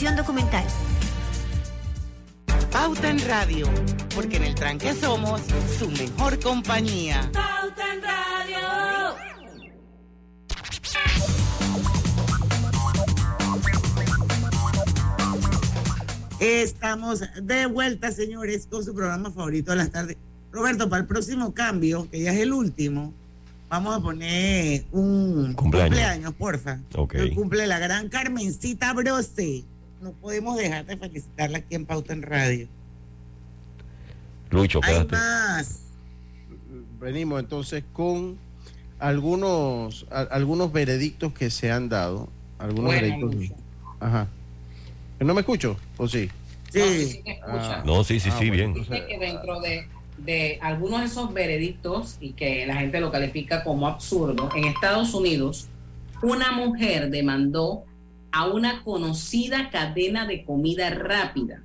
documental. Pauta en Radio, porque en el tranque somos su mejor compañía. Pauta en Radio. Estamos de vuelta, señores, con su programa favorito de las tardes. Roberto, para el próximo cambio, que ya es el último, vamos a poner un Cumpleaños. cumpleaños, porfa. Ok. El cumple la gran Carmencita Brose. No podemos dejar de felicitarla aquí en Pauta en Radio. Lucho, Hay más. Venimos entonces con algunos, a- algunos veredictos que se han dado. Algunos Bueno, veredictos. Lucho. Ajá. ¿No me escucho? ¿O sí? No, sí. Ah. No, sí, sí, Ah, sí, bueno, bien. entonces- Dice que dentro de, de algunos de esos veredictos y que la gente lo califica como absurdo, en Estados Unidos, una mujer demandó a una conocida cadena de comida rápida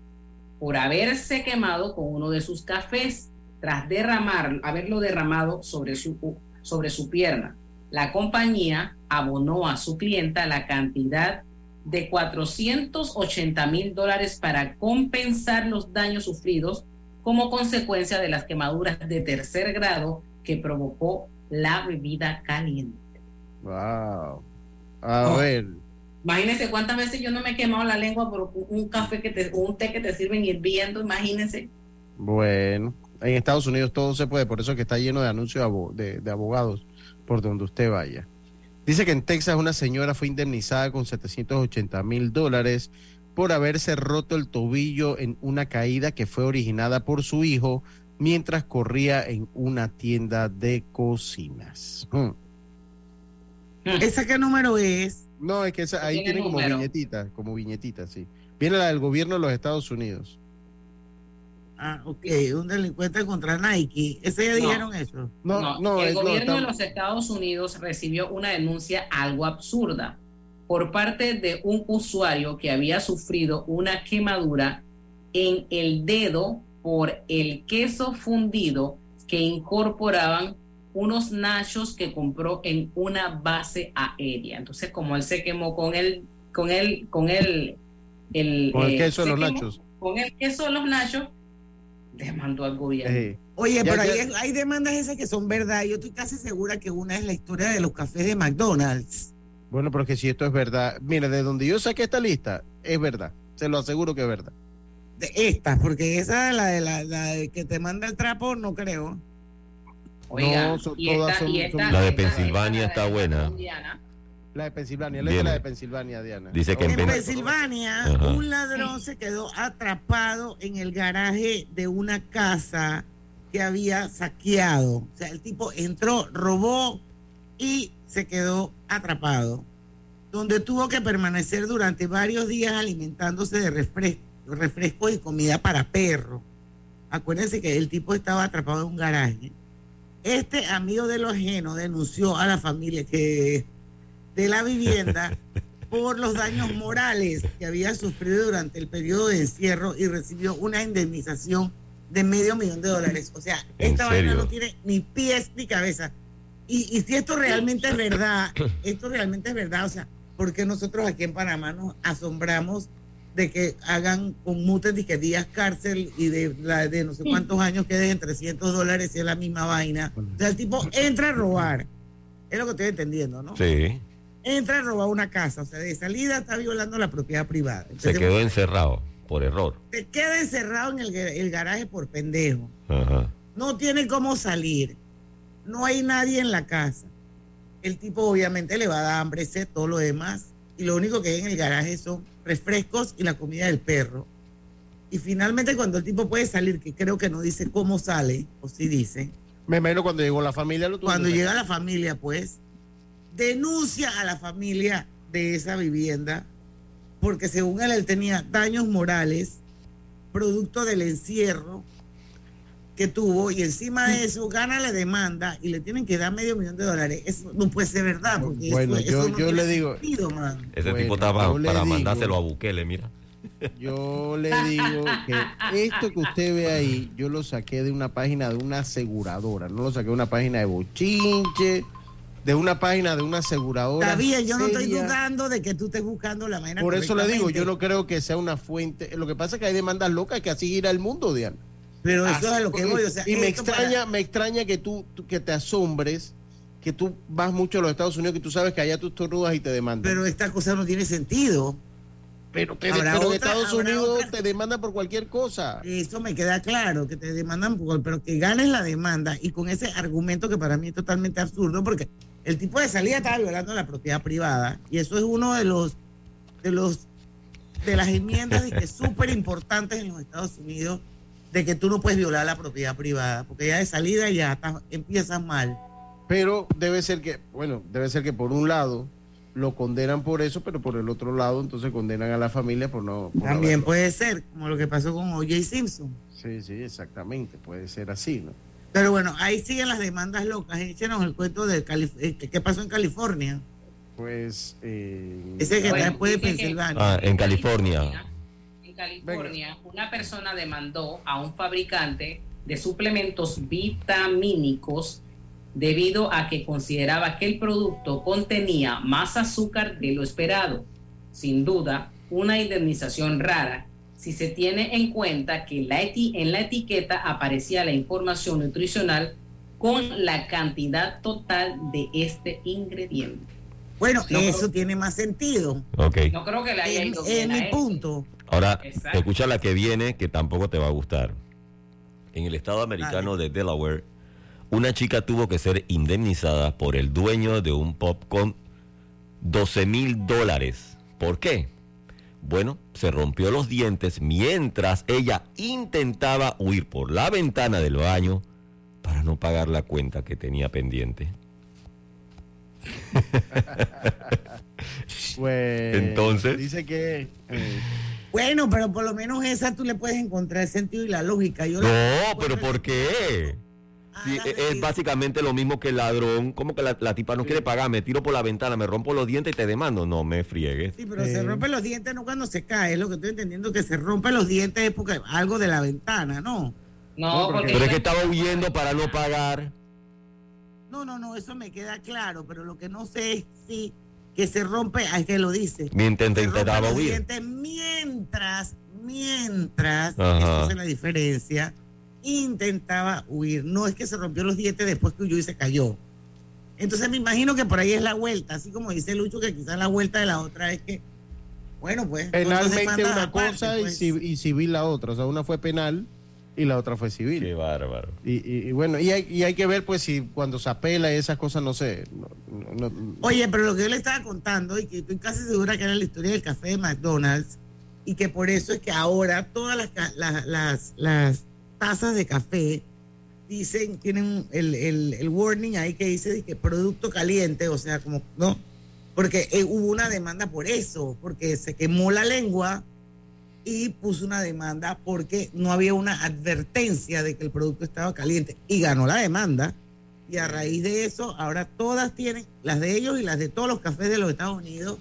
por haberse quemado con uno de sus cafés tras derramar, haberlo derramado sobre su, sobre su pierna. La compañía abonó a su clienta la cantidad de 480 mil dólares para compensar los daños sufridos como consecuencia de las quemaduras de tercer grado que provocó la bebida caliente. Wow. A Oh. ver. Imagínense cuántas veces yo no me he quemado la lengua por un- café que te, un té que te sirven hirviendo, imagínense. Bueno, en Estados Unidos todo se puede, por eso que está lleno de anuncios de abogados por donde usted vaya. Dice que en Texas una señora fue indemnizada con 780 mil dólares por haberse roto el tobillo en una caída que fue originada por su hijo mientras corría en una tienda de cocinas. Hmm. ¿Esa qué número es? No, es que esa- ahí Tiene tiene como número. viñetita, como viñetita, sí. Viene la del gobierno de los Estados Unidos. Ah, ok, un delincuente contra Nike. ¿Ese ya No. dijeron eso? No, el gobierno de los Estados Unidos recibió una denuncia algo absurda por parte de un usuario que había sufrido una quemadura en el dedo por el queso fundido que incorporaban unos nachos que compró en una base aérea. Entonces, como él se quemó con el con el con el el, Con el eh, queso de los quemó nachos. Con el queso de los nachos demandó al gobierno. Oye, Ya, pero ya- hay, hay demandas esas que son verdad. Yo estoy casi segura que una es la historia de los cafés de McDonald's. Bueno, pero que si esto es verdad, mire, de donde yo saqué esta lista, es verdad. Se lo aseguro que es verdad. De estas, porque esa, la de la, la de que te manda el trapo, no creo. Oiga, No, son- y todas esta- son- y esta- son- La de Pensilvania está buena. La de Pensilvania, Viene. la de Pensilvania, Diana. Dice que en En Pen- Pensilvania, Ajá. un ladrón se quedó atrapado en el garaje de una casa que había saqueado. O sea, el tipo entró, robó y se quedó atrapado, donde tuvo que permanecer durante varios días alimentándose de refres- refrescos y comida para perros. Acuérdense que el tipo estaba atrapado en un garaje. Este amigo de lo ajeno denunció a la familia que de la vivienda por los daños morales que había sufrido durante el periodo de encierro y recibió una indemnización de medio millón de dólares. O sea, ¿En esta vaina no tiene ni pies ni cabeza. Y, y si esto realmente es verdad, esto realmente es verdad, o sea, porque nosotros aquí en Panamá nos asombramos de que hagan con multas de que días cárcel y de, la, de no sé cuántos años queden en 300 dólares y es la misma vaina. O sea, el tipo entra a robar. Es lo que estoy entendiendo, ¿no? Sí, entra a robar una casa, o sea, de salida está violando la propiedad privada. se quedó encerrado por error. te queda encerrado en el, el garaje por pendejo. Ajá. No tiene cómo salir. No hay nadie en la casa. El tipo obviamente le va a dar hambre, sed, todo lo demás. Y lo único que hay en el garaje son refrescos y la comida del perro. Y finalmente cuando el tipo puede salir, que creo que no dice cómo sale, o si dice, Me imagino cuando llegó la familia lo cuando llega la familia, pues, denuncia a la familia de esa vivienda, porque según él, él tenía daños morales, producto del encierro que tuvo, y encima de eso gana la demanda y le tienen que dar medio millón de dólares. Eso no puede ser verdad, porque Bueno, eso, yo- eso no yo le digo- sentido, man. Ese Bueno, tipo le para digo- mandárselo a Bukele, mira. Yo le digo que esto que usted ve ahí, yo lo saqué de una página de una aseguradora, no lo saqué de una página de bochinche, de una página de una aseguradora. Está bien, yo no estoy dudando de que tú estés buscando la manera Por eso le digo, yo no creo que sea una fuente. Lo que pasa es que hay demandas locas que así gira el mundo, Diana. Pero eso es a lo que voy, o sea, y me para- extraña, me extraña que tú, tú- que te asombres, que tú vas mucho a los Estados Unidos, que tú sabes que allá tú estornudas y te demandan. Pero esta cosa no tiene sentido. Pero, pero, Habrá pero en otra- Estados Unidos otra- te demandan por cualquier cosa. Eso me queda claro, que te demandan, por- pero que ganes la demanda y con ese argumento que para mí es totalmente absurdo, porque el tipo de salida estaba violando la propiedad privada y eso es uno de los de los de las enmiendas súper importantes en los Estados Unidos de que tú no puedes violar la propiedad privada, porque ya de salida ya estás- empiezas mal. Pero debe ser que, bueno, debe ser que por un lado lo condenan por eso, pero por el otro lado entonces condenan a la familia por no... por También puede ser, como lo que pasó con O.J. Simpson. Sí, sí, exactamente, puede ser así, ¿no? Pero bueno, ahí siguen las demandas locas. Échenos el cuento de Calif- eh, qué pasó en California. Pues... eh, Ese que está después de Pensilvania. Ah, en California. En California, una persona demandó a un fabricante de suplementos vitamínicos debido a que consideraba que el producto contenía más azúcar de lo esperado. Sin duda, una indemnización rara si se tiene en cuenta que la eti- en la etiqueta aparecía la información nutricional con la cantidad total de este ingrediente. Bueno, No, eso tiene más sentido. Ok. No creo que le haya ido bien a mi él. punto. Ahora, Exacto. escucha la que viene, que tampoco te va a gustar. En el estado americano de Delaware, una chica tuvo que ser indemnizada por el dueño de un pub con 12 mil dólares. ¿Por qué? Bueno, se rompió los dientes mientras ella intentaba huir por la ventana del baño para no pagar la cuenta que tenía pendiente. Pues, Entonces. Dice que eh, Bueno, pero por lo menos esa tú le puedes encontrar el sentido y la lógica. Yo la- No, pero ¿por qué? Sí, es, básicamente lo mismo que el ladrón. Como que la, la tipa no quiere pagar? Me tiro por la ventana, me rompo los dientes y te demando. No me friegues. Sí, pero se rompen los dientes no cuando se cae, es lo que estoy entendiendo, que se rompen los dientes es porque algo de la ventana, ¿no? No, porque Pero es que estaba huyendo para no pagar. No, no, no, eso me queda claro, pero lo que no sé es si que se rompe, es que lo dice. Mientras intentaba huir. mientras, mientras, esa es la diferencia, intentaba huir. No es que se rompió los dientes después que huyó y se cayó. Entonces me imagino que por ahí es la vuelta, así como dice Lucho, que quizás la vuelta de la otra es que, bueno, pues... Penalmente una aparte, cosa y, pues. y civil la otra. O sea, una fue penal y la otra fue civil. Qué bárbaro. Y, y- y bueno, y hay, y hay que ver, pues, si cuando se apela y esas cosas, no sé. no- no- Oye, pero lo que yo le estaba contando, y que estoy casi segura que era la historia del café de McDonald's, y que por eso es que ahora todas las, ca- la- las, las tazas de café dicen, tienen el, el, el warning ahí que dice que producto caliente, o sea, como, ¿no? Porque eh, hubo una demanda por eso, porque se quemó la lengua y puso una demanda porque no había una advertencia de que el producto estaba caliente y ganó la demanda. Y a raíz de eso, ahora todas tienen, las de ellos y las de todos los cafés de los Estados Unidos,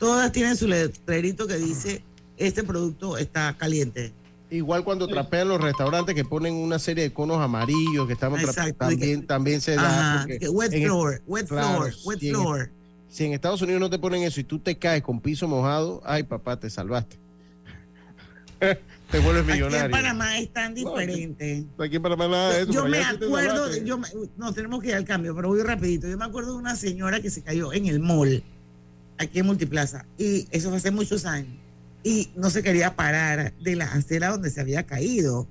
todas tienen su letrerito que dice, este producto está caliente. Igual cuando trapean los restaurantes que ponen una serie de conos amarillos que estamos Exacto, también, también se da. Ajá, que wet floor, wet claro, floor, wet si en- floor. si en Estados Unidos no te ponen eso y tú te caes con piso mojado, ay papá, te salvaste. te vuelves Aquí millonario. en Panamá es tan diferente. Aquí en Panamá nada de eso. yo me acuerdo, de- yo no tenemos que ir al cambio, pero voy rapidito. Yo me acuerdo de una señora que se cayó en el mall, aquí en Multiplaza, y eso fue hace muchos años, y no se quería parar de la acera donde se había caído.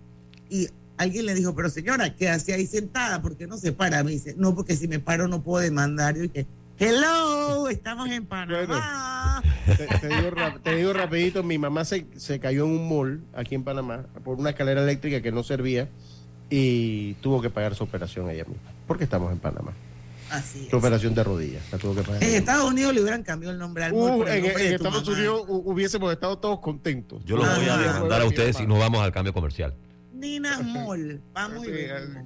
Y alguien le dijo, pero señora, ¿qué hace ahí sentada? ¿Por qué no se para? Me dice, no, porque si me paro no puedo demandar. Yo dije, hello, estamos en Panamá. Te, te digo, rap- te digo rapidito, mi mamá se, se cayó en un mall aquí en Panamá por una escalera eléctrica que no servía y tuvo que pagar su operación ella misma, porque estamos en Panamá. Así es. Su operación de rodillas, la tuvo que pagar. En Estados Unidos le hubieran cambiado el nombre al mall Uh, por el en, nombre Estados mamá. Unidos hu- hubiésemos estado todos contentos. Yo los voy a demandar a ustedes y nos vamos al cambio comercial. Nina Mall. Vamos y venimos.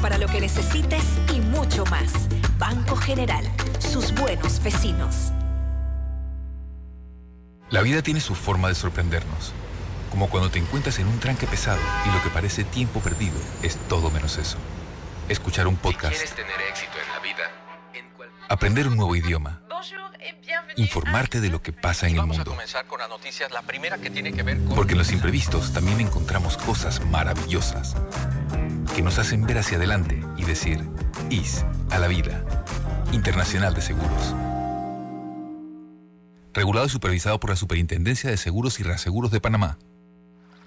Para lo que necesites y mucho más. Banco General, sus buenos vecinos. La vida tiene su forma de sorprendernos. Como cuando te encuentras en un tranque pesado y lo que parece tiempo perdido es todo menos eso. Escuchar un podcast, ¿Quieres tener éxito en la vida? aprender un nuevo idioma, informarte de lo que pasa en el Vamos a mundo. comenzar con las noticias, la primera que tiene que ver con... Porque en los imprevistos también encontramos cosas maravillosas que nos hacen ver hacia adelante y decir, IS a la vida. Internacional de Seguros. Regulado y supervisado por la Superintendencia de Seguros y Reaseguros de Panamá.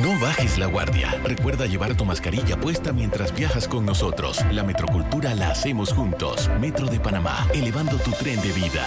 No bajes la guardia. Recuerda llevar tu mascarilla puesta mientras viajas con nosotros. La metrocultura la hacemos juntos. Metro de Panamá, elevando tu tren de vida.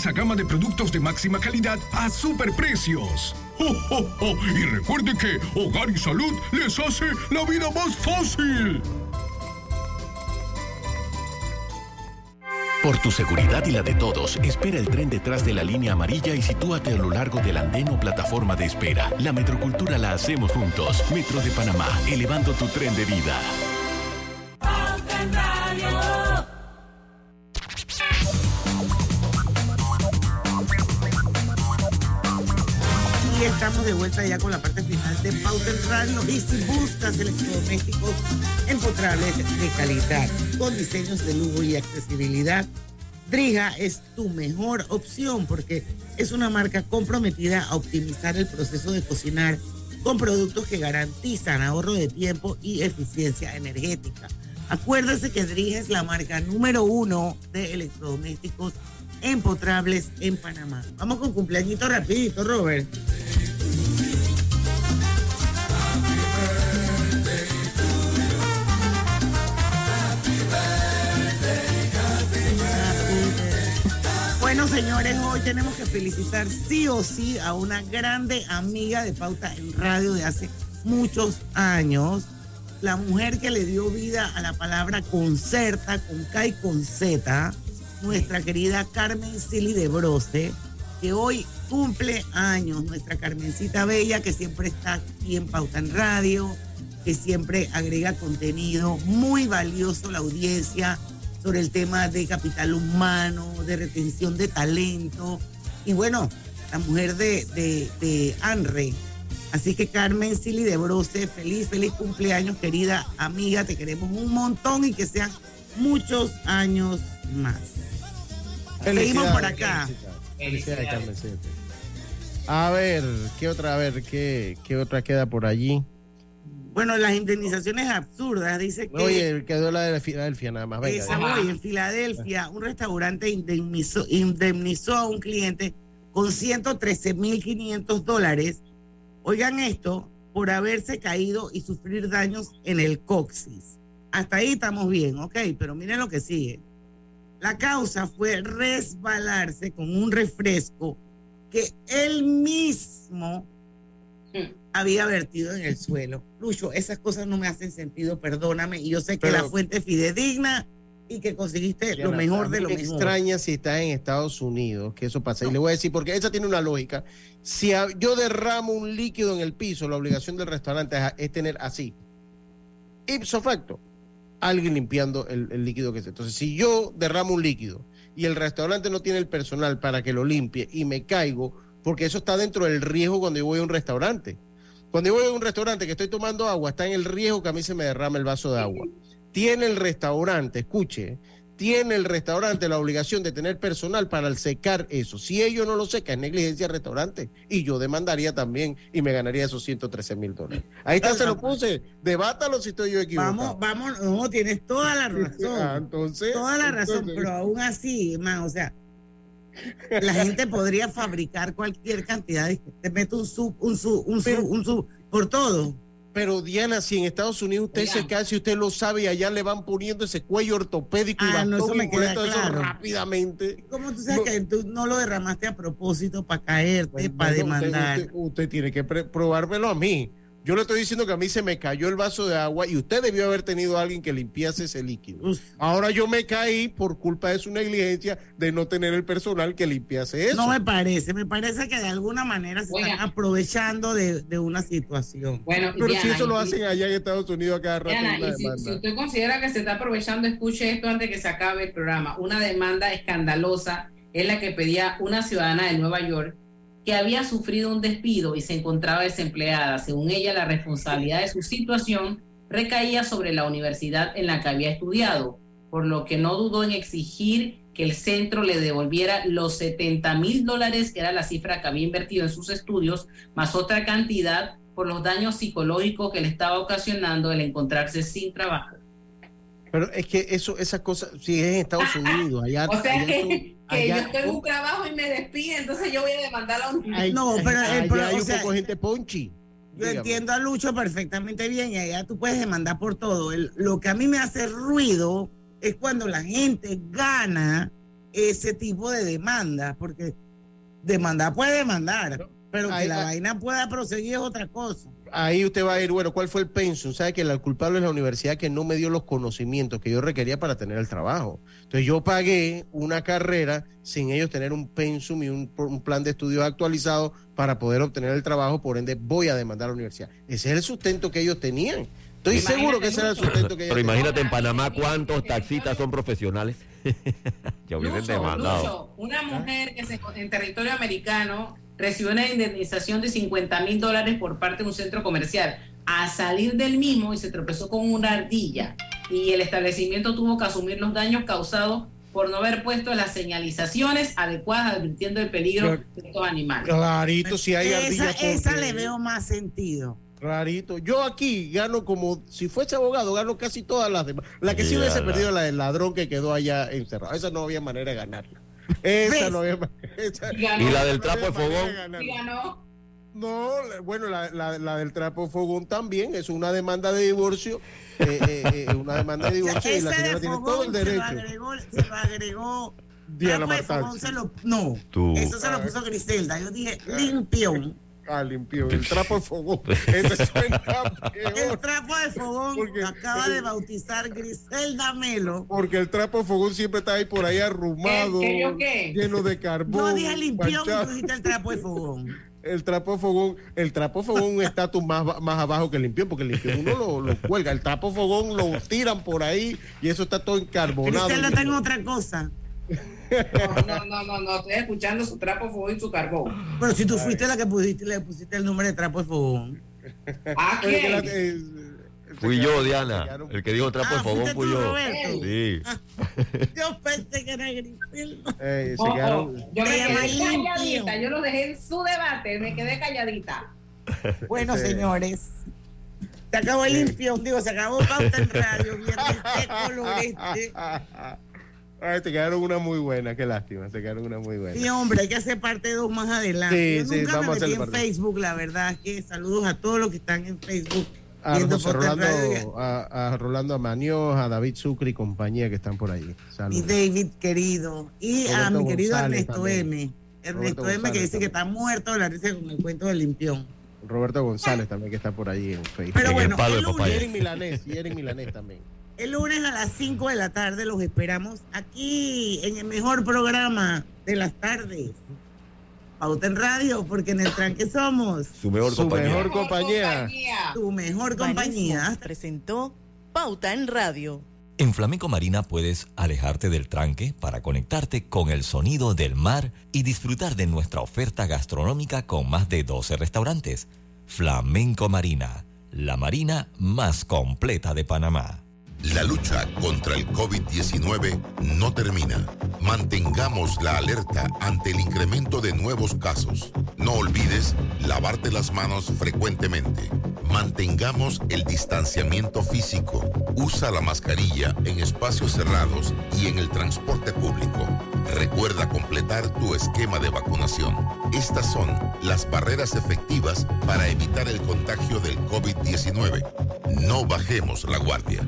gama de productos de máxima calidad a superprecios. ¡Oh, oh, oh! Y recuerde que Hogar y Salud les hace la vida más fácil. Por tu seguridad y la de todos, espera el tren detrás de la línea amarilla y sitúate a lo largo del andén o plataforma de espera. La metrocultura la hacemos juntos. Metro de Panamá, elevando tu tren de vida. De vuelta ya con la parte final de Pauta Radio. Y si buscas electrodomésticos empotrables de calidad, con diseños de lujo y accesibilidad, Drija es tu mejor opción porque es una marca comprometida a optimizar el proceso de cocinar con productos que garantizan ahorro de tiempo y eficiencia energética. Acuérdese que Drija es la marca número uno de electrodomésticos empotrables en Panamá. Vamos con cumpleañito rapidito, Robert. Señores, hoy tenemos que felicitar sí o sí a una grande amiga de Pauta en Radio de hace muchos años, la mujer que le dio vida a la palabra concerta, con K y con Z, nuestra querida Carmen Silly de Broce, que hoy cumple años, nuestra Carmencita Bella, que siempre está aquí en Pauta en Radio, que siempre agrega contenido muy valioso a la audiencia sobre el tema de capital humano, de retención de talento. Y bueno, la mujer de, de, de Anre. Así que Carmen Silly de Broce, feliz, feliz cumpleaños, querida amiga. Te queremos un montón y que sean muchos años más. Seguimos por acá. Felicidades, Carmen, sí. A ver, ¿qué otra? A ver, ¿qué, qué otra queda por allí? Bueno, las indemnizaciones absurdas, dice que... Oye, quedó la de Filadelfia nada más. Venga, Esa voy, en Filadelfia, un restaurante indemnizó, indemnizó a un cliente con 113.500 dólares. Oigan esto, por haberse caído y sufrir daños en el coxis. Hasta ahí estamos bien, ok, pero miren lo que sigue. La causa fue resbalarse con un refresco que él mismo había vertido en el suelo. Lucho, esas cosas no me hacen sentido, perdóname. Y yo sé que Pero- la fuente es fidedigna y que conseguiste lo mejor de lo me mejor. extraña si está en Estados Unidos que eso pasa. Y le voy a decir, porque esa tiene una lógica. Si a- yo derramo un líquido en el piso, la obligación del restaurante es, es tener así, ipso facto, alguien limpiando el, el líquido que es. Entonces, si yo derramo un líquido y el restaurante no tiene el personal para que lo limpie y me caigo, porque eso está dentro del riesgo cuando yo voy a un restaurante. Cuando yo voy a un restaurante que estoy tomando agua, está en el riesgo que a mí se me derrame el vaso de agua. Tiene el restaurante, escuche, tiene el restaurante la obligación de tener personal para secar eso. Si ellos no lo secan, es negligencia del restaurante. Y yo demandaría también y me ganaría esos 113 mil dólares. Ahí está, se lo puse. Debátalo si estoy yo equivocado. Vamos, vamos, no, tienes toda la razón. Ah, entonces, toda la razón, pero aún así, man, o sea, la gente podría fabricar cualquier cantidad. de- Te meto un sub, un sub, un sub, un sub, por todo. Pero Diana, si en Estados Unidos usted se cae, si usted lo sabe y allá le van poniendo ese cuello ortopédico y Ah, no, bastón eso me y queda boleto, eso claro. rápidamente. ¿Cómo tú sabes que tú no lo derramaste a propósito para caerte, para Bueno, usted- demandar? Usted, usted tiene que probármelo a mí. Yo le estoy diciendo que a mí se me cayó el vaso de agua y usted debió haber tenido a alguien que limpiase ese líquido. Ahora yo me caí por culpa de su negligencia de no tener el personal que limpiase eso. No me parece, me parece que de alguna manera se están aprovechando de, de una situación. Bueno, Pero si eso lo hacen allá en Estados Unidos a cada rato Diana, y si, si usted considera que se está aprovechando, escuche esto antes que se acabe el programa. Una demanda escandalosa es la que pedía una ciudadana de Nueva York que había sufrido un despido y se encontraba desempleada. Según ella, la responsabilidad de su situación recaía sobre la universidad en la que había estudiado, por lo que no dudó en exigir que el centro le devolviera los 70 mil dólares, que era la cifra que había invertido en sus estudios, más otra cantidad por los daños psicológicos que le estaba ocasionando el encontrarse sin trabajo. Pero es que eso, esa cosa, si es en Estados Unidos, allá. O sea allá que, son- que yo tengo un trabajo y me despide, entonces yo voy a demandar a un... Ay, No, pero el allá pro- hay o un sea, poco de gente ponchi. Yo Dígame. entiendo a Lucho perfectamente bien y allá tú puedes demandar por todo. El- lo que a mí me hace ruido es cuando la gente gana ese tipo de demanda, porque demandar puede demandar, pero que Ahí la va. vaina pueda proseguir es otra cosa. Ahí usted va a ir, bueno, ¿cuál fue el pensum? Sabe que el culpable es la universidad que no me dio los conocimientos que yo requería para tener el trabajo. Entonces yo pagué una carrera sin ellos tener un pensum y un, un plan de estudios actualizado para poder obtener el trabajo, por ende voy a demandar a la universidad. Ese es el sustento que ellos tenían. Estoy Imagínate seguro que ese era el sustento que ellos Pero tenían. imagínate en Panamá cuántos taxistas son profesionales. ya hubiesen demandado. Lucho, una mujer que se, en territorio americano recibió una indemnización de 50 mil dólares por parte de un centro comercial. A salir del mismo y se tropezó con una ardilla y el establecimiento tuvo que asumir los daños causados por no haber puesto las señalizaciones adecuadas advirtiendo el peligro de estos animales. Clarito, si hay Esa, ardillas. esa porque- le veo más sentido. Clarito. Yo aquí gano como, si fuese abogado, gano casi todas las demás. La que sí hubiese la- perdido la del ladrón que quedó allá encerrado. Esa no había manera de ganarla. Esa ¿Ves? no había esa- Y ganó. Y la del trapo de fogón. ganarla. Y ganó. No, bueno, la, la- la del trapo fogón también es una demanda de divorcio. eh, eh, eh, una demanda de divorcio y la señora de tiene todo el se lo derecho. agregó, se lo agregó Diana Martán. se lo- no, Tú. eso se lo puso Griselda. Yo dije limpión. Ah, limpió. El trapo de fogón. Ese suena El peor. trapo de fogón Porque- acaba de bautizar Griselda Melo. Porque el trapo de fogón siempre está ahí por ahí arrumado, ¿Qué- qué qué? lleno de carbón. No dije dijiste el trapo de fogón. El trapo de fogón, el trapo de fogón un estatus más, más abajo que el limpión, porque el limpión uno lo, lo cuelga, el trapo de fogón lo tiran por ahí y eso está todo encarbonado. Griselda está en otra cosa. No, no, no, no, no, estoy escuchando su trapo, fuego y su carbón. Pero si tú fuiste la que pusiste, le pusiste el nombre de trapo de fogón. ¿A Oye, que la- quién? eh, Fui yo, Diana. quedaron- El que dijo trapo de Ah, fogón fuiste fui tú, yo. Sí. Yo pensé que era eh, Oh, oh, quedaron- Yo me quedé calladita, limpio. yo lo dejé en su debate, me quedé calladita. Bueno, Sí. señores. Se acabó el limpión, digo, se acabó pauta en radio, viernes de colorete. Ay, te quedaron una muy buena, qué lástima, te quedaron una muy buena. Sí, hombre, hay que hacer parte dos más adelante. Sí, Yo sí, nunca vamos a me metí en parte. Facebook, la verdad es que saludos a todos los que están en Facebook. A José. Rolando, a, a Rolando Amaños, a David Sucre y compañía que están por ahí. Y. David, querido. Y a mi querido González Ernesto también. M. Ernesto Roberto M que González dice que está muerto de la risa con el cuento del limpión. Roberto González también que está por ahí en Facebook. Pero En bueno, el palo de el lunes- Y papaya. Eric Milanés, y Eric Milanés también. El lunes a las 5 de la tarde los esperamos aquí en el mejor programa de las tardes. Pauta en radio, porque en el tranque somos Su mejor Su compañía. mejor compañía. tu mejor compañía. Presentó Pauta en Radio. En Flamenco Marina puedes alejarte del tranque para conectarte con el sonido del mar y disfrutar de nuestra oferta gastronómica con más de 12 restaurantes. Flamenco Marina, la marina más completa de Panamá. La lucha contra el COVID-19 no termina. Mantengamos la alerta ante el incremento de nuevos casos. No olvides lavarte las manos frecuentemente. Mantengamos el distanciamiento físico. Usa la mascarilla en espacios cerrados y en el transporte público. Recuerda completar tu esquema de vacunación. Estas son las barreras efectivas para evitar el contagio del COVID-19. No bajemos la guardia.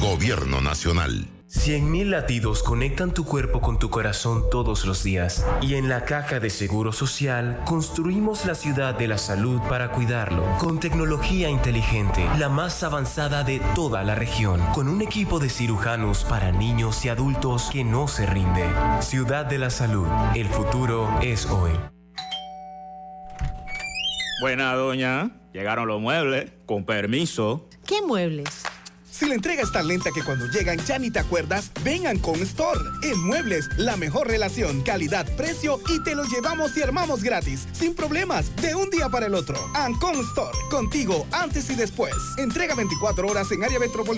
Gobierno Nacional. 100.000 latidos conectan tu cuerpo con tu corazón todos los días y en la caja de Seguro Social construimos la ciudad de la salud para cuidarlo con tecnología inteligente, la más avanzada de toda la región, con un equipo de cirujanos para niños y adultos que no se rinde. Ciudad de la Salud, el futuro es hoy. Buena, doña. Llegaron los muebles. Con permiso. ¿Qué muebles? Si la entrega es tan lenta que cuando llegan ya ni te acuerdas, vengan con Store. En Muebles, la mejor relación, calidad, precio y te lo llevamos y armamos gratis, sin problemas, de un día para el otro. Ancon Store, contigo antes y después. Entrega 24 horas en área metropolitana.